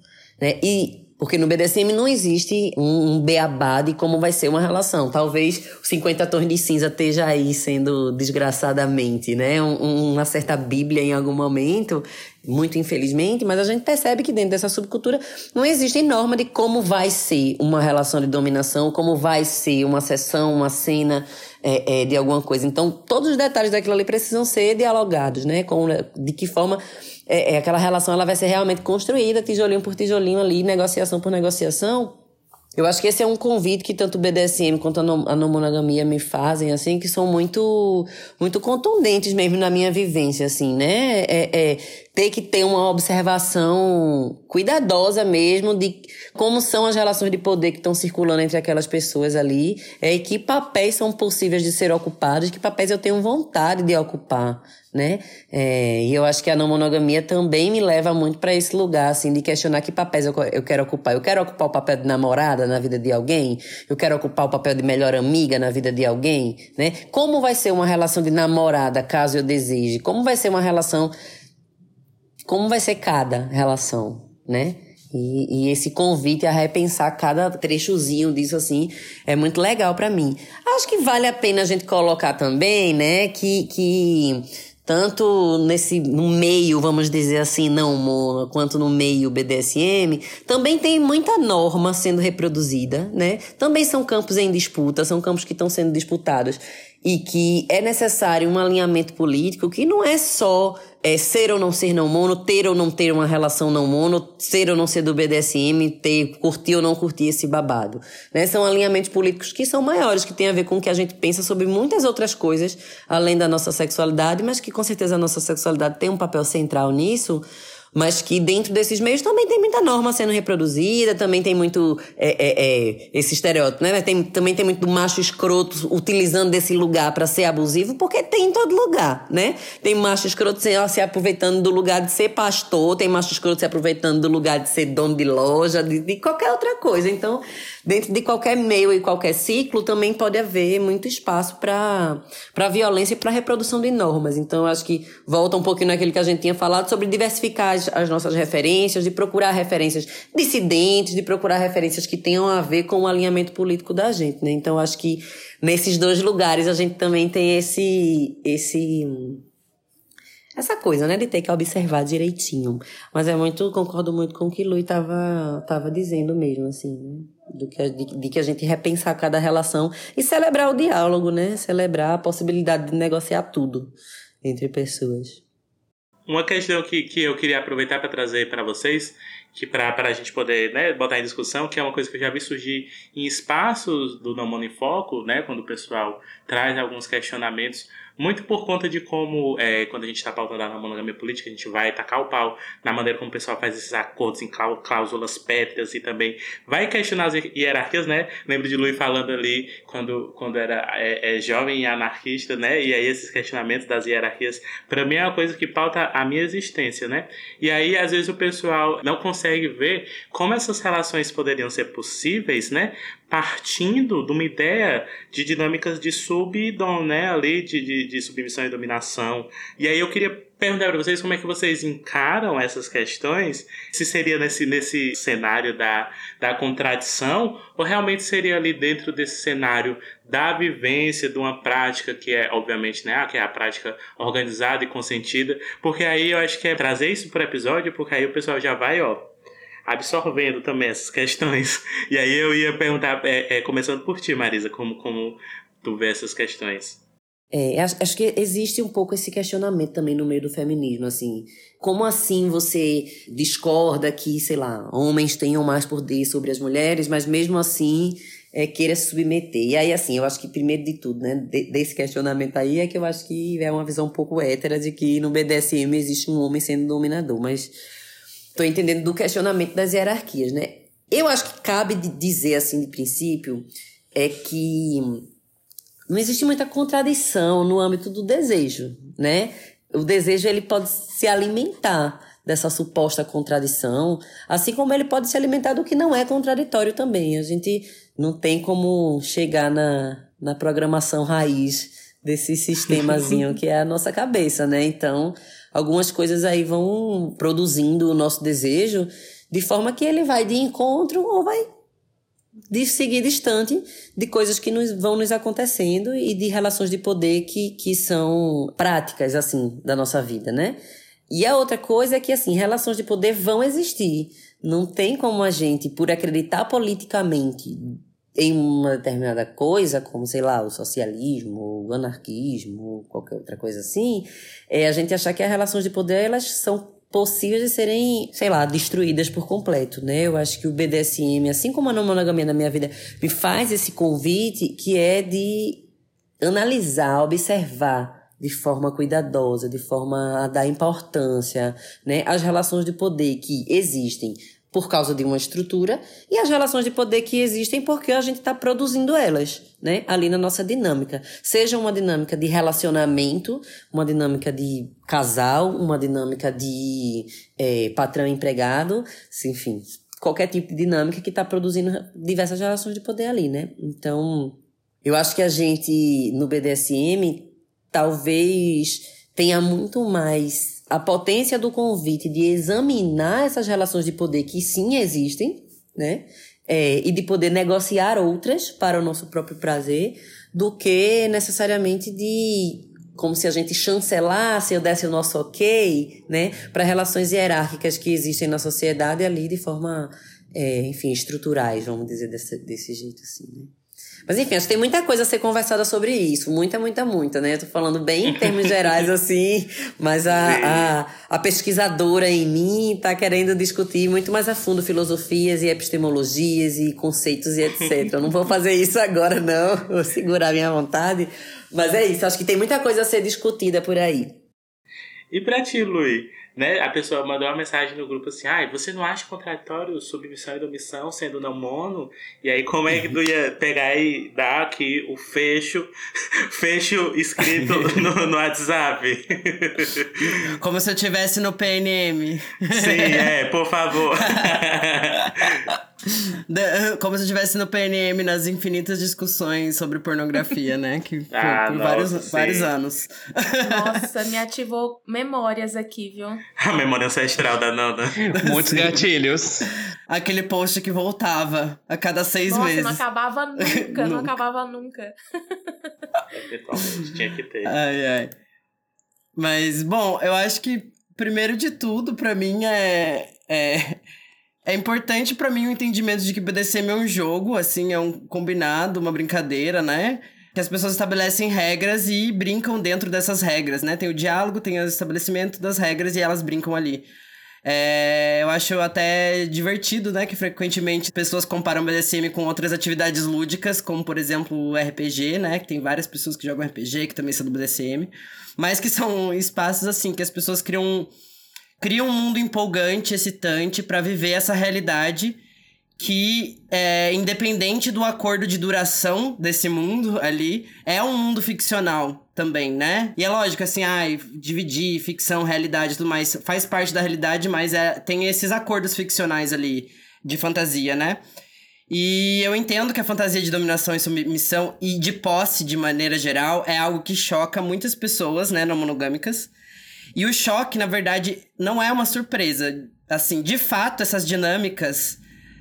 né? E porque no BDSM não existe um, um beabá de como vai ser uma relação. Talvez os 50 tons de cinza esteja aí sendo desgraçadamente, né? Um, uma certa bíblia em algum momento, muito infelizmente, mas a gente percebe que dentro dessa subcultura não existe norma de como vai ser uma relação de dominação, como vai ser uma sessão, uma cena é, é, de alguma coisa. Então, todos os detalhes daquilo ali precisam ser dialogados, né? Com, de que forma é, é, aquela relação ela vai ser realmente construída, tijolinho por tijolinho ali, negociação por negociação. Eu acho que esse é um convite que tanto o BDSM quanto a não monogamia me fazem, assim, que são muito, muito contundentes mesmo na minha vivência, assim, né? É, é ter que ter uma observação cuidadosa mesmo de como são as relações de poder que estão circulando entre aquelas pessoas ali, é, que papéis são possíveis de ser ocupados, que papéis eu tenho vontade de ocupar, né? É, e eu acho que a não monogamia também me leva muito para esse lugar, assim, de questionar que papéis eu, eu quero ocupar. Eu quero ocupar o papel de namorada na vida de alguém? Eu quero ocupar o papel de melhor amiga na vida de alguém, né? Como vai ser uma relação de namorada, caso eu deseje? Como vai ser uma relação... Como vai ser cada relação, né? E, e esse convite a repensar cada trechozinho disso assim é muito legal para mim. Acho que vale a pena a gente colocar também, né, que, que tanto nesse no meio, vamos dizer assim, não mono, quanto no meio BDSM, também tem muita norma sendo reproduzida, né? Também são campos em disputa, são campos que estão sendo disputados e que é necessário um alinhamento político que não é só é, ser ou não ser não mono, ter ou não ter uma relação não mono, ser ou não ser do BDSM, ter, curtir ou não curtir esse babado. Né? São alinhamentos políticos que são maiores, que têm a ver com o que a gente pensa sobre muitas outras coisas, além da nossa sexualidade, mas que com certeza a nossa sexualidade tem um papel central nisso mas que dentro desses meios também tem muita norma sendo reproduzida, também tem muito é, é, é, esse estereótipo, né? Tem, também tem muito macho escroto utilizando desse lugar para ser abusivo, porque tem em todo lugar, né? Tem macho escroto se, se aproveitando do lugar de ser pastor, tem macho escroto se aproveitando do lugar de ser dono de loja, de, de qualquer outra coisa. Então, dentro de qualquer meio e qualquer ciclo, também pode haver muito espaço para violência e para reprodução de normas. Então, acho que volta um pouquinho naquele que a gente tinha falado sobre diversificar as, as nossas referências, de procurar referências dissidentes, de procurar referências que tenham a ver com o alinhamento político da gente, né? Então, acho que nesses dois lugares a gente também tem esse esse essa coisa, né, de ter que observar direitinho. Mas é muito, concordo muito com o que Lui tava, tava dizendo mesmo, assim, né? Do que, de, de, que a gente repensar cada relação e celebrar o diálogo, né? Celebrar a possibilidade de negociar tudo entre pessoas. Uma questão que, que eu queria aproveitar para trazer para vocês, que para a gente poder né, botar em discussão, que é uma coisa que eu já vi surgir em espaços do Não Mono em Foco, né, quando o pessoal traz alguns questionamentos muito por conta de como, é, quando a gente está pautando a monogamia política, a gente vai tacar o pau na maneira como o pessoal faz esses acordos em cláusulas pétreas e também vai questionar as hierarquias, né? Lembro de Luiz falando ali quando, quando era é, é, jovem e anarquista, né? E aí esses questionamentos das hierarquias, para mim é uma coisa que pauta a minha existência, né? E aí às vezes o pessoal não consegue ver como essas relações poderiam ser possíveis, né? Partindo de uma ideia de dinâmicas de subdom, né, ali de, de, de submissão e dominação. E aí eu queria perguntar para vocês como é que vocês encaram essas questões, se seria nesse, nesse cenário da, da contradição, ou realmente seria ali dentro desse cenário da vivência de uma prática que é, obviamente, né, que é a prática organizada e consentida, porque aí eu acho que é trazer isso para o episódio, porque aí o pessoal já vai, ó, absorvendo também essas questões. (laughs) E aí eu ia perguntar, é, é, começando por ti, Marisa, como, como tu vê essas questões? É, acho, acho que existe um pouco esse questionamento também no meio do feminismo, assim. Como assim você discorda que, sei lá, homens tenham mais poder sobre as mulheres, mas mesmo assim é, queira se submeter? E aí, assim, eu acho que primeiro de tudo, né, de, desse questionamento aí é que eu acho que é uma visão um pouco hétera de que no BDSM existe um homem sendo dominador, mas Estou entendendo do questionamento das hierarquias, né? Eu acho que cabe dizer, assim, de princípio, é que não existe muita contradição no âmbito do desejo, né? O desejo, ele pode se alimentar dessa suposta contradição, assim como ele pode se alimentar do que não é contraditório também. A gente não tem como chegar na, na programação raiz desse (laughs) sistemazinho que é a nossa cabeça, né? Então, algumas coisas aí vão produzindo o nosso desejo de forma que ele vai de encontro ou vai de seguir distante de coisas que nos, vão nos acontecendo e de relações de poder que, que são práticas, assim, da nossa vida, né? E a outra coisa é que, assim, relações de poder vão existir. Não tem como a gente, por acreditar politicamente em uma determinada coisa, como, sei lá, o socialismo, o anarquismo, qualquer outra coisa assim, é a gente achar que as relações de poder, elas são possíveis de serem, sei lá, destruídas por completo, né? Eu acho que o BDSM, assim como a não monogamia na minha vida, me faz esse convite que é de analisar, observar de forma cuidadosa, de forma a dar importância, né, às relações de poder que existem por causa de uma estrutura e as relações de poder que existem porque a gente está produzindo elas, né? Ali na nossa dinâmica. Seja uma dinâmica de relacionamento, uma dinâmica de casal, uma dinâmica de é, patrão-empregado, enfim, qualquer tipo de dinâmica que está produzindo diversas relações de poder ali, né? Então, eu acho que a gente no BDSM talvez tenha muito mais a potência do convite de examinar essas relações de poder que sim existem, né? É, e de poder negociar outras para o nosso próprio prazer, do que necessariamente de como se a gente chancelasse ou desse o nosso ok, né, para relações hierárquicas que existem na sociedade ali de forma, é, enfim, estruturais, vamos dizer desse, desse jeito assim, né. Mas enfim, acho que tem muita coisa a ser conversada sobre isso. Muita, muita, muita, né? Eu tô falando bem em termos gerais, (laughs) assim, mas a, a, a, pesquisadora em mim tá querendo discutir muito mais a fundo filosofias e epistemologias e conceitos e etc. Eu não vou fazer isso agora, não. Vou segurar minha vontade. Mas é isso, acho que tem muita coisa a ser discutida por aí. E pra ti, Luiz? Né, a pessoa mandou uma mensagem no grupo assim, ah, você não acha contraditório submissão e domissão sendo não mono? E aí como é que tu ia pegar e dar aqui o fecho, (laughs) fecho escrito (laughs) no, no WhatsApp? (laughs) Como se eu tivesse no PNM. Sim, é, por favor. (laughs) Como se eu estivesse no PNM nas infinitas discussões sobre pornografia, né? Que por, (laughs) Ah, por nossa, vários, sim. vários anos. Nossa, me (laughs) ativou memórias aqui, viu? A memória ancestral da Nana. Muitos gatilhos. Aquele post que voltava a cada seis Nossa, meses. não acabava nunca, não Nunca. acabava nunca. Eventualmente tinha que ter. Ai, ai. Mas, bom, eu acho que, primeiro de tudo, pra mim, é. É, é importante pra mim o entendimento de que BDSM é um jogo, assim, é um combinado, uma brincadeira, né? Que as pessoas estabelecem regras e brincam dentro dessas regras, né? Tem o diálogo, tem o estabelecimento das regras e elas brincam ali. É, eu acho até divertido, né? Que frequentemente pessoas comparam BDSM com outras atividades lúdicas, como por exemplo o RPG, né? Que tem várias pessoas que jogam RPG, que também são do BDSM. Mas que são espaços assim, que as pessoas criam, criam um mundo empolgante, excitante, pra viver essa realidade que, é, independente do acordo de duração desse mundo ali, é um mundo ficcional também, né? E é lógico, assim, ai, dividir ficção, realidade e tudo mais, faz parte da realidade, mas é, tem esses acordos ficcionais ali de fantasia, né? E eu entendo que a fantasia de dominação e submissão e de posse, de maneira geral, é algo que choca muitas pessoas, né, não monogâmicas. E o choque, na verdade, não é uma surpresa. Assim, de fato, essas dinâmicas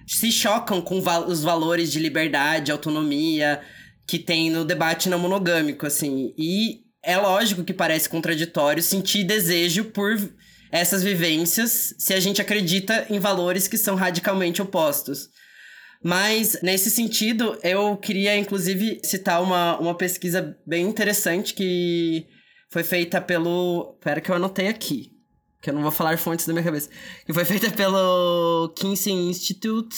se chocam com os valores de liberdade, autonomia que tem no debate não monogâmico, assim. E é lógico que parece contraditório sentir desejo por essas vivências se a gente acredita em valores que são radicalmente opostos. Mas, nesse sentido, eu queria, inclusive, citar uma, uma pesquisa bem interessante que foi feita pelo. Pera, que eu anotei aqui. Que eu não vou falar fontes da minha cabeça. Que foi feita pelo Kinsey Institute.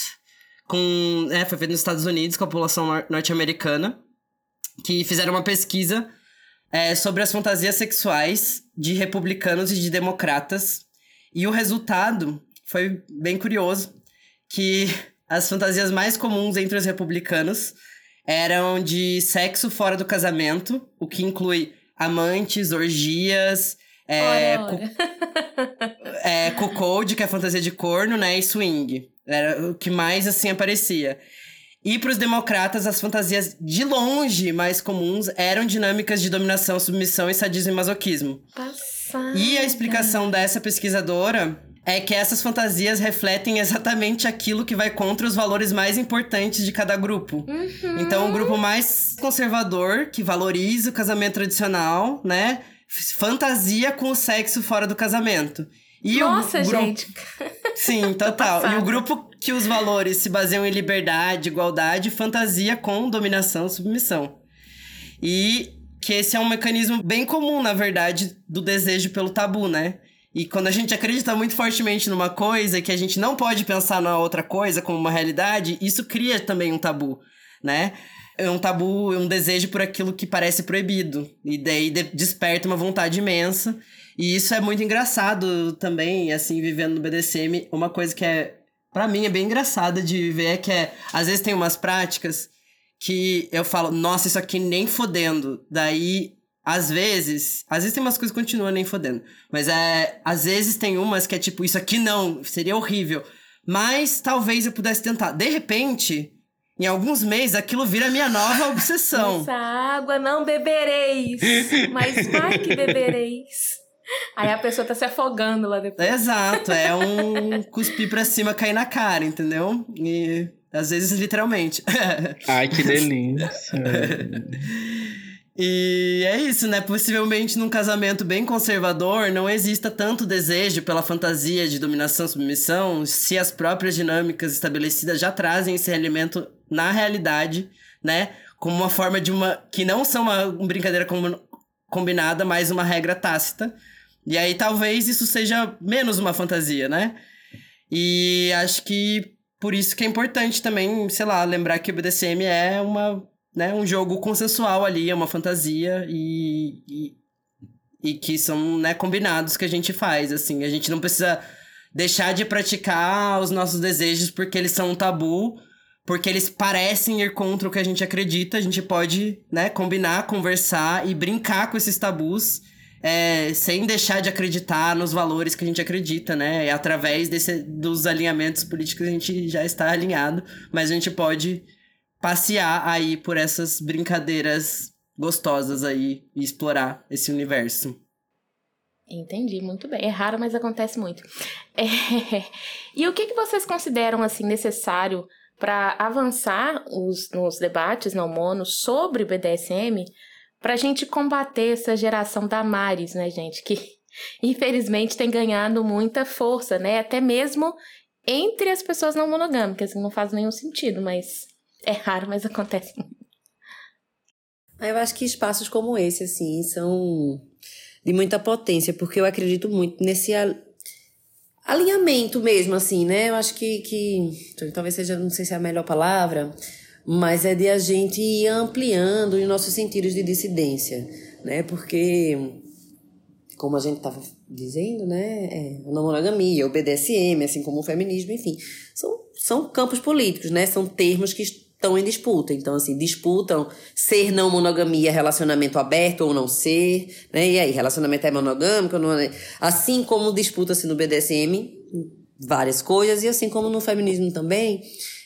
Com, é, foi feita nos Estados Unidos com a população nor- norte-americana. Que fizeram uma pesquisa é, sobre as fantasias sexuais de republicanos e de democratas. E o resultado foi bem curioso. Que as fantasias mais comuns entre os republicanos eram de sexo fora do casamento, o que inclui amantes, orgias, é, Ora, ora. (laughs) é, cuckold, que é fantasia de corno, né, e swing. Era o que mais, assim, aparecia. E para os democratas, as fantasias de longe mais comuns eram dinâmicas de dominação, submissão e sadismo e masoquismo. Passada. E a explicação dessa pesquisadora é que essas fantasias refletem exatamente aquilo que vai contra os valores mais importantes de cada grupo. Uhum. Então, o grupo mais conservador, que valoriza o casamento tradicional, né? Fantasia com o sexo fora do casamento. E o Nossa, grupo- gente. (laughs) Sim, total. E o grupo que os valores se baseiam em liberdade, igualdade, fantasia com dominação, submissão. E que esse é um mecanismo bem comum, na verdade, do desejo pelo tabu, né? E quando a gente acredita muito fortemente numa coisa que a gente não pode pensar na outra coisa como uma realidade, isso cria também um tabu, né? É um tabu, um desejo por aquilo que parece proibido. E daí de- desperta uma vontade imensa. E isso é muito engraçado também, assim, vivendo no BDSM. Uma coisa que é, Pra mim, é bem engraçada de ver é que é, às vezes tem umas práticas que eu falo, nossa, isso aqui nem fodendo. Daí, às vezes, às vezes tem umas coisas que continuam nem fodendo. Mas é, às vezes tem umas que é tipo, isso aqui não, seria horrível. Mas talvez eu pudesse tentar. De repente, em alguns meses, aquilo vira minha nova (laughs) obsessão. Essa água não bebereis, mas vai que bebereis. Aí a pessoa tá se afogando lá depois. Exato, é um cuspir pra cima, cair na cara, entendeu? E às vezes literalmente. Ai, que (laughs) delícia. E é isso, né? Possivelmente num casamento bem conservador não exista tanto desejo pela fantasia de dominação submissão se as próprias dinâmicas estabelecidas já trazem esse elemento na realidade, né? Como uma forma de uma. que não são uma brincadeira com- combinada, mas uma regra tácita. E aí talvez isso seja menos uma fantasia, né? E acho que por isso que é importante também, sei lá, lembrar que o BDSM é uma, né, um jogo consensual ali, é uma fantasia e, e, e que são, né, combinados que a gente faz, assim. A gente não precisa deixar de praticar os nossos desejos porque eles são um tabu, porque eles parecem ir contra o que a gente acredita. A gente pode, né, combinar, conversar e brincar com esses tabus é, sem deixar de acreditar nos valores que a gente acredita, né? E através desse, dos alinhamentos políticos a gente já está alinhado, mas a gente pode passear aí por essas brincadeiras gostosas aí e explorar esse universo. Entendi, muito bem. É raro, mas acontece muito. É, (laughs) E o que, que vocês consideram assim necessário para avançar os, nos debates não mono sobre BDSM para a gente combater essa geração da Maris, né, gente? Que (laughs) infelizmente tem ganhado muita força, né? Até mesmo entre as pessoas não monogâmicas. Não faz nenhum sentido, mas é raro, mas acontece. Eu acho que espaços como esse, assim, são de muita potência, porque eu acredito muito nesse al- alinhamento mesmo, assim, né? Eu acho que, que talvez seja, não sei se é a melhor palavra, mas é de a gente ir ampliando os nossos sentidos de dissidência, né? Porque, como a gente estava dizendo, né? É, a monogamia, o BDSM, assim como o feminismo, enfim, são, são campos políticos, né? São termos que estão em disputa. Então, assim, disputam ser não monogamia, relacionamento aberto ou não ser, né? E aí, relacionamento é monogâmico não é? Assim como disputa-se no BDSM várias coisas, e assim como no feminismo também,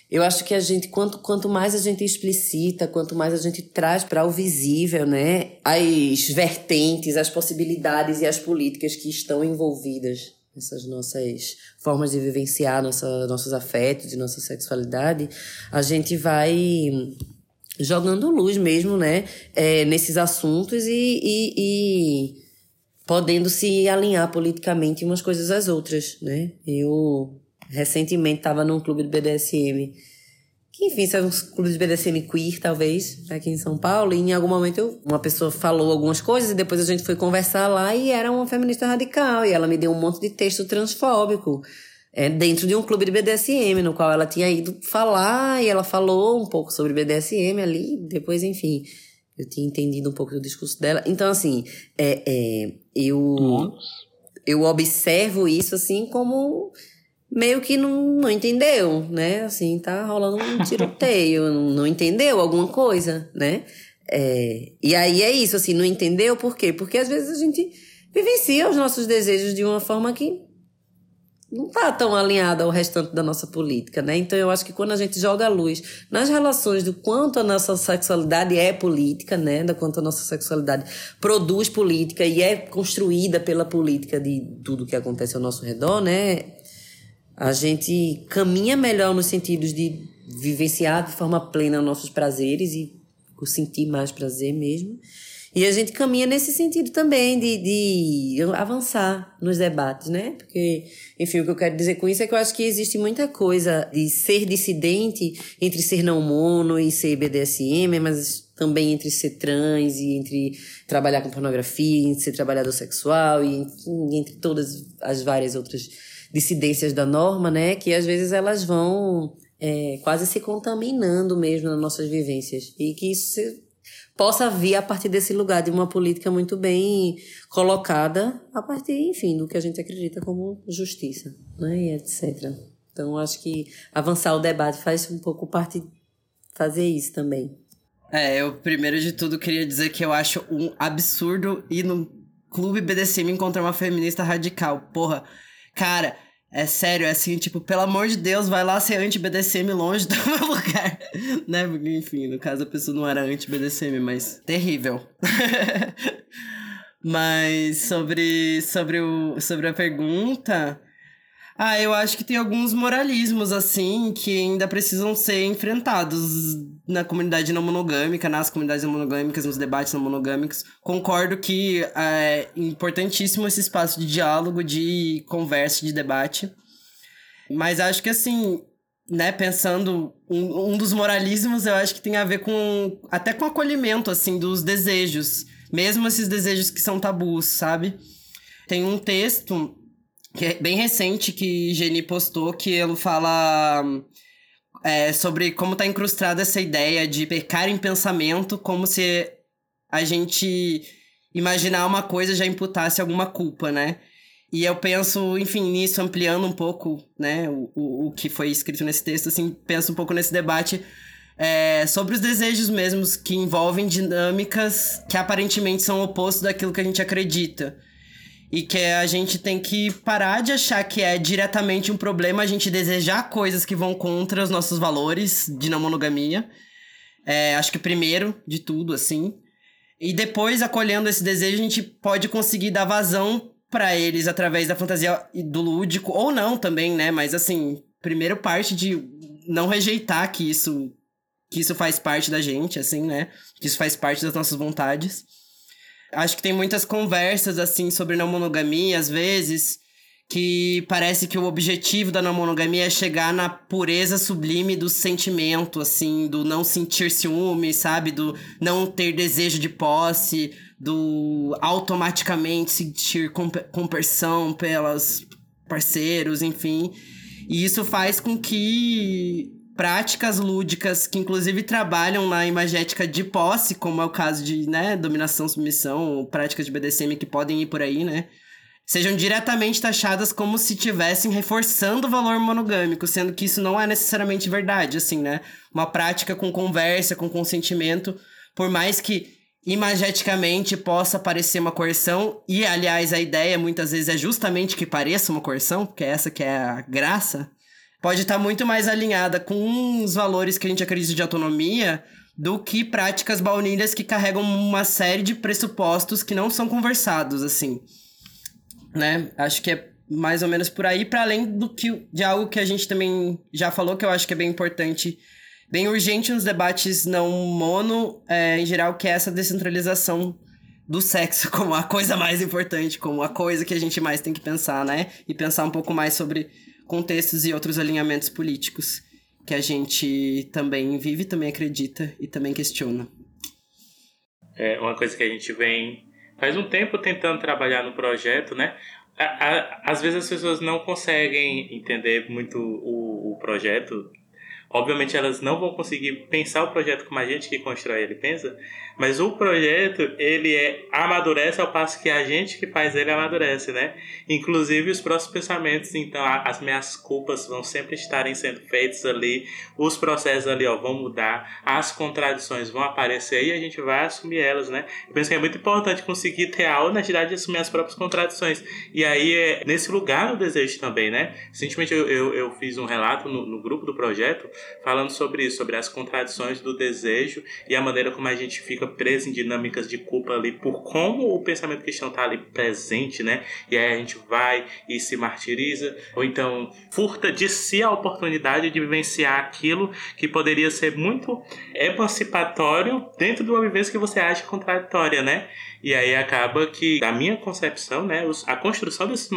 eu acho que a gente, quanto, quanto mais a gente explicita, quanto mais a gente traz para o visível, né, as vertentes, as possibilidades e as políticas que estão envolvidas nessas nossas formas de vivenciar nossa, nossos afetos e nossa sexualidade, a gente vai jogando luz mesmo, né, é, nesses assuntos e, e, e podendo se alinhar politicamente umas coisas às outras, né? Eu recentemente estava num clube de BDSM, que enfim, são uns clubes de BDSM queer, talvez, aqui em São Paulo, e em algum momento eu- uma pessoa falou algumas coisas e depois a gente foi conversar lá e era uma feminista radical, e ela me deu um monte de texto transfóbico. É, dentro de um clube de BDSM, no qual ela tinha ido falar, e ela falou um pouco sobre BDSM ali, depois, enfim, eu tinha entendido um pouco do discurso dela. Então, assim, é, é, eu, eu observo isso, assim, como meio que não, não entendeu, né? Assim, tá rolando um tiroteio, não, não entendeu alguma coisa, né? É, e aí é isso, assim, não entendeu por quê? Porque às vezes a gente vivencia os nossos desejos de uma forma que não tá tão alinhada ao restante da nossa política, né? Então eu acho que quando a gente joga a luz nas relações do quanto a nossa sexualidade é política, né? Do quanto a nossa sexualidade produz política e é construída pela política de tudo que acontece ao nosso redor, né? A gente caminha melhor nos sentidos de vivenciar de forma plena nossos prazeres e sentir mais prazer mesmo. E a gente caminha nesse sentido também de, de avançar nos debates, né? Porque, enfim, o que eu quero dizer com isso é que eu acho que existe muita coisa de ser dissidente entre ser não mono e ser BDSM, mas também entre ser trans e entre trabalhar com pornografia, entre ser trabalhador sexual e entre todas as várias outras dissidências da norma, né? Que às vezes elas vão é, quase se contaminando mesmo nas nossas vivências. E que isso possa vir a partir desse lugar de uma política muito bem colocada, a partir, enfim, do que a gente acredita como justiça, né? E etc. Então, acho que avançar o debate faz um pouco parte fazer isso também. É, eu primeiro de tudo queria dizer que eu acho um absurdo ir no clube BDSM encontrar uma feminista radical. Porra, cara, é sério, é assim, tipo, pelo amor de Deus, vai lá ser anti-BDSM longe do (laughs) meu lugar. né? Porque, enfim, no caso a pessoa não era anti-BDSM, mas terrível. (laughs) Mas sobre, sobre, o, sobre a pergunta. Ah, eu acho que tem alguns moralismos, assim, que ainda precisam ser enfrentados na comunidade não monogâmica, nas comunidades não monogâmicas, nos debates não monogâmicos. Concordo que é importantíssimo esse espaço de diálogo, de conversa, de debate. Mas acho que, assim, né, pensando, um, um dos moralismos eu acho que tem a ver com, até com acolhimento, assim, dos desejos. Mesmo esses desejos que são tabus, sabe? Tem um texto que é bem recente que Geni postou que ele fala é, sobre como tá incrustada essa ideia de pecar em pensamento, como se a gente imaginar uma coisa já imputasse alguma culpa, né? E eu penso, enfim, nisso, ampliando um pouco, né, o, o, o que foi escrito nesse texto, assim, penso um pouco nesse debate é, sobre os desejos mesmos que envolvem dinâmicas que aparentemente são opostos daquilo que a gente acredita. E que a gente tem que parar de achar que é diretamente um problema a gente desejar coisas que vão contra os nossos valores de não monogamia. É, acho que primeiro de tudo, assim. E depois, acolhendo esse desejo, a gente pode conseguir dar vazão para eles através da fantasia e do lúdico, ou não também, né? Mas assim, primeiro parte de não rejeitar que isso que isso faz parte da gente, assim, né? Que isso faz parte das nossas vontades. Acho que tem muitas conversas, assim, sobre não monogamia, às vezes, que parece que o objetivo da não monogamia é chegar na pureza sublime do sentimento, assim, do não sentir ciúme, sabe? Do não ter desejo de posse, do automaticamente sentir compaixão pelas parceiros, enfim. E isso faz com que práticas lúdicas que inclusive trabalham na imagética de posse, como é o caso de, né, dominação, submissão, práticas de BDSM que podem ir por aí, né? Sejam diretamente taxadas como se estivessem reforçando o valor monogâmico, sendo que isso não é necessariamente verdade, assim, né? Uma prática com conversa, com consentimento, por mais que imageticamente possa parecer uma coerção, e aliás a ideia muitas vezes é justamente que pareça uma coerção, porque é essa que é a graça, pode estar muito mais alinhada com os valores que a gente acredita de autonomia do que práticas baunilhas que carregam uma série de pressupostos que não são conversados, assim. Né? Acho que é mais ou menos por aí, para além do que de algo que a gente também já falou, que eu acho que é bem importante bem urgente nos debates não mono, é, em geral, que é essa descentralização do sexo como a coisa mais importante, como a coisa que a gente mais tem que pensar, né? E pensar um pouco mais sobre contextos e outros alinhamentos políticos que a gente também vive, também acredita e também questiona. É uma coisa que a gente vem faz um tempo tentando trabalhar no projeto, né? Às vezes as pessoas não conseguem entender muito o, o projeto Obviamente elas não vão conseguir pensar o projeto como a gente que constrói ele pensa, mas o projeto ele é amadurece ao passo que a gente que faz ele amadurece, né? Inclusive os próximos pensamentos, então as minhas culpas vão sempre estarem sendo feitas ali, os processos ali ó, vão mudar, as contradições vão aparecer e a gente vai assumir elas, né? Eu penso que é muito importante conseguir ter a honestidade de assumir as próprias contradições. E aí é nesse lugar no desejo também, né? Recentemente eu, eu, eu fiz um relato no, no grupo do projeto falando sobre isso, sobre as contradições do desejo e a maneira como a gente fica preso em dinâmicas de culpa ali por como o pensamento cristão está ali presente, né? E aí a gente vai e se martiriza, ou então furta de si a oportunidade de vivenciar aquilo que poderia ser muito emancipatório dentro de uma vivência que você acha contraditória, né? E aí acaba que, da minha concepção, né, a construção desses,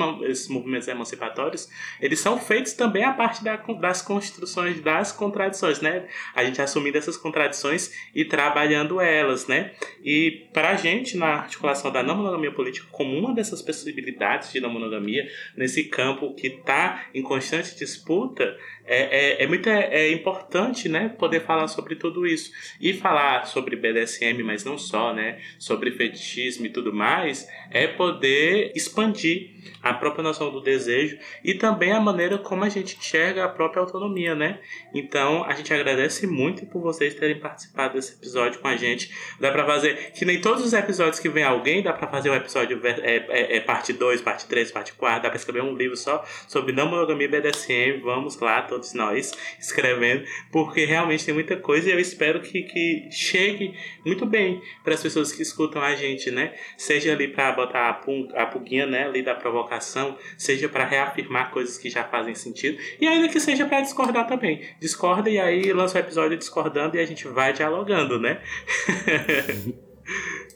movimentos emancipatórios, eles são feitos também a partir da, das construções das contradições, né? A gente assumindo essas contradições e trabalhando elas, né? E para a gente, na articulação da não monogamia política, como uma dessas possibilidades de não monogamia, nesse campo que está em constante disputa, é, é, é muito é, é, importante né, poder falar sobre tudo isso. E falar sobre BDSM, mas não só, né? Sobre fetichismo e tudo mais, é poder expandir a própria noção do desejo e também a maneira como a gente enxerga a própria autonomia, né? Então, a gente agradece muito por vocês terem participado desse episódio com a gente. Dá pra fazer, que nem todos os episódios que vem alguém, dá pra fazer um episódio é, é, é parte 2, parte 3, parte 4, dá pra escrever um livro só sobre não monogamia e BDSM. Vamos lá, todos nós, escrevendo, porque realmente tem muita coisa e eu espero que, que chegue muito bem para as pessoas que escutam a gente, né? Seja ali para botar a, pul a pulguinha né, ali da provocação, seja para reafirmar coisas que já fazem sentido, e ainda que seja para discordar também. Discorda e aí lança o episódio discordando e a gente vai dialogando, né? (laughs)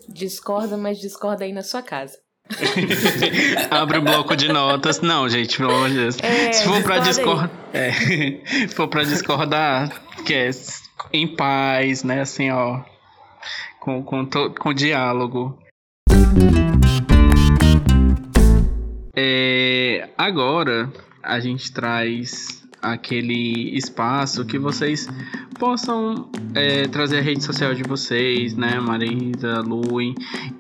Discorda, mas discorda aí na sua casa. (laughs) Abre o bloco de notas. Não, gente, pelo amor de Deus. É, Se for pra discorda discordar. É, (laughs) se for pra discordar, que é em paz, né? Assim, ó. Com, com, to- com diálogo. É, agora a gente traz aquele espaço que vocês possam é, trazer a rede social de vocês, né, Marisa, Lui.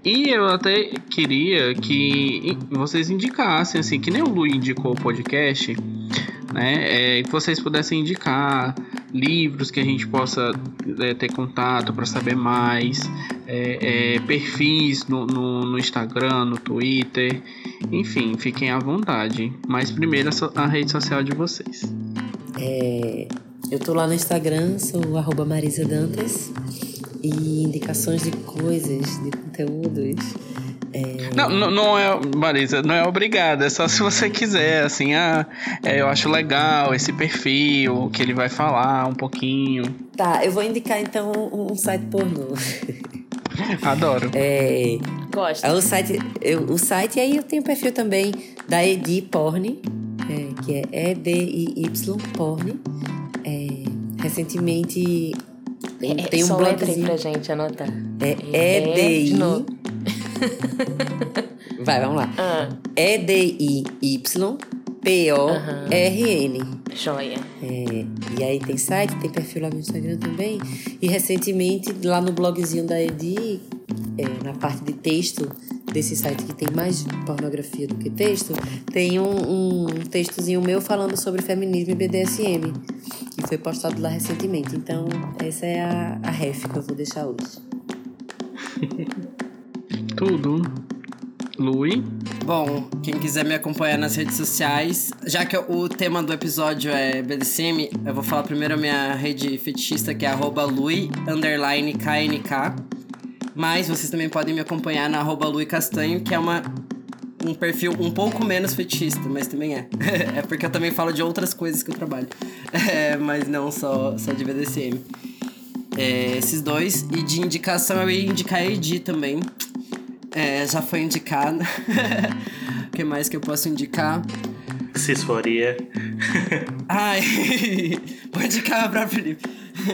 E eu até queria que vocês indicassem, assim, que nem o Lui indicou o podcast, né, é, que vocês pudessem indicar livros que a gente possa é, ter contato para saber mais, é, é, perfis no, no, no Instagram, no Twitter, enfim, fiquem à vontade. Mas primeiro a, so- a rede social de vocês. É, eu tô lá no Instagram, sou arroba Marisa Dantas. E indicações de coisas, de conteúdos. É, Não, não, não é, Marisa, não é obrigada, é só se você quiser, assim, ah, é, eu acho legal esse perfil, que ele vai falar um pouquinho. Tá, eu vou indicar então um, um site pornô. (laughs) Adoro. É, Gosto. é o site, eu, o site, e aí eu tenho o perfil também da Edi Porn, é, que é E-D-I-Y Porn. É, recentemente tem, É, tem um só letra aí blogzinho. pra gente anotar. É É. E-D-I. (laughs) Vai, vamos lá. Ah, E-D-I-Y-P-O-R-N. joia. É, e aí tem site, tem perfil lá no Instagram também. E recentemente, lá no blogzinho da Edi, é, na parte de texto desse site que tem mais pornografia do que texto, tem um, um textozinho meu falando sobre feminismo e BDSM, que foi postado lá recentemente. Então, essa é a, a ref que eu vou deixar hoje. (laughs) Tudo. Lui. Bom, quem quiser me acompanhar nas redes sociais, já que o tema do episódio é BDSM, eu vou falar primeiro a minha rede fetichista, que é arroba underline KNK. Mas vocês também podem me acompanhar na arroba castanho, que é uma, um perfil um pouco menos fetichista, mas também é. (laughs) é porque eu também falo de outras coisas que eu trabalho. (laughs) É, mas não só, só de BDSM. É, esses dois. E de indicação eu ia indicar a Edi também. É, já foi indicado. (laughs) o que mais que eu posso indicar? Cisforia. Ai, (laughs) vou indicar pra Felipe.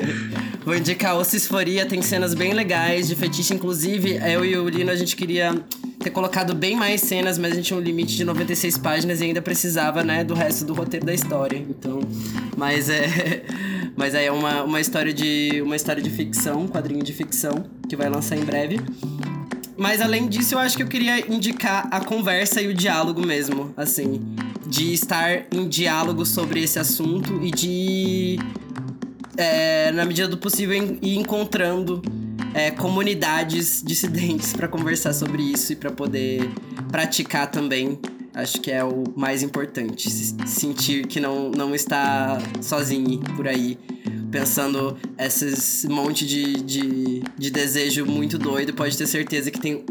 (laughs) vou indicar o Cisforia, tem cenas bem legais de fetiche. Inclusive, eu e o Lino, a gente queria ter colocado bem mais cenas, mas a gente tinha um limite de 96 páginas e ainda precisava, né, do resto do roteiro da história. Então, mas é... Mas aí é uma, uma história de uma história de ficção, um quadrinho de ficção, que vai lançar em breve. Mas além disso, eu acho que eu queria indicar a conversa e o diálogo mesmo, assim, de estar em diálogo sobre esse assunto e de, é, na medida do possível, ir encontrando é, comunidades (laughs) dissidentes para conversar sobre isso e para poder praticar também. Acho que é o mais importante, se- sentir que não, não está sozinho por aí pensando esses monte de, de, de desejo muito doido, pode ter certeza que tem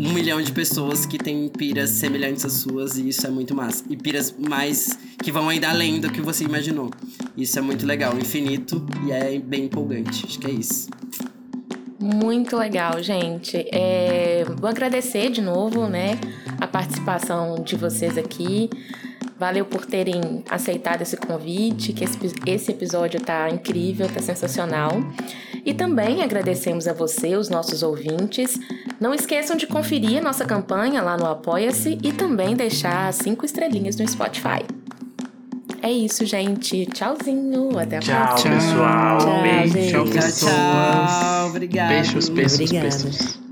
um milhão de pessoas que têm piras semelhantes às suas e isso é muito massa. E piras mais que vão ainda além do que você imaginou. Isso é muito legal, infinito e é bem empolgante. Acho que é isso. Muito legal, gente. É, vou agradecer de novo, né, a participação de vocês aqui. Valeu por terem aceitado esse convite, que esse, esse episódio tá incrível, tá sensacional. E também agradecemos a você, os nossos ouvintes. Não esqueçam de conferir a nossa campanha lá no Apoia-se e também deixar cinco estrelinhas no Spotify. É isso, gente. Tchauzinho. Até a Tchau, próxima. pessoal. Tchau, Beijo. gente. Tchau, Tchau, pessoas. tchau. Obrigado. Beijos, beijos, Obrigada. beijos.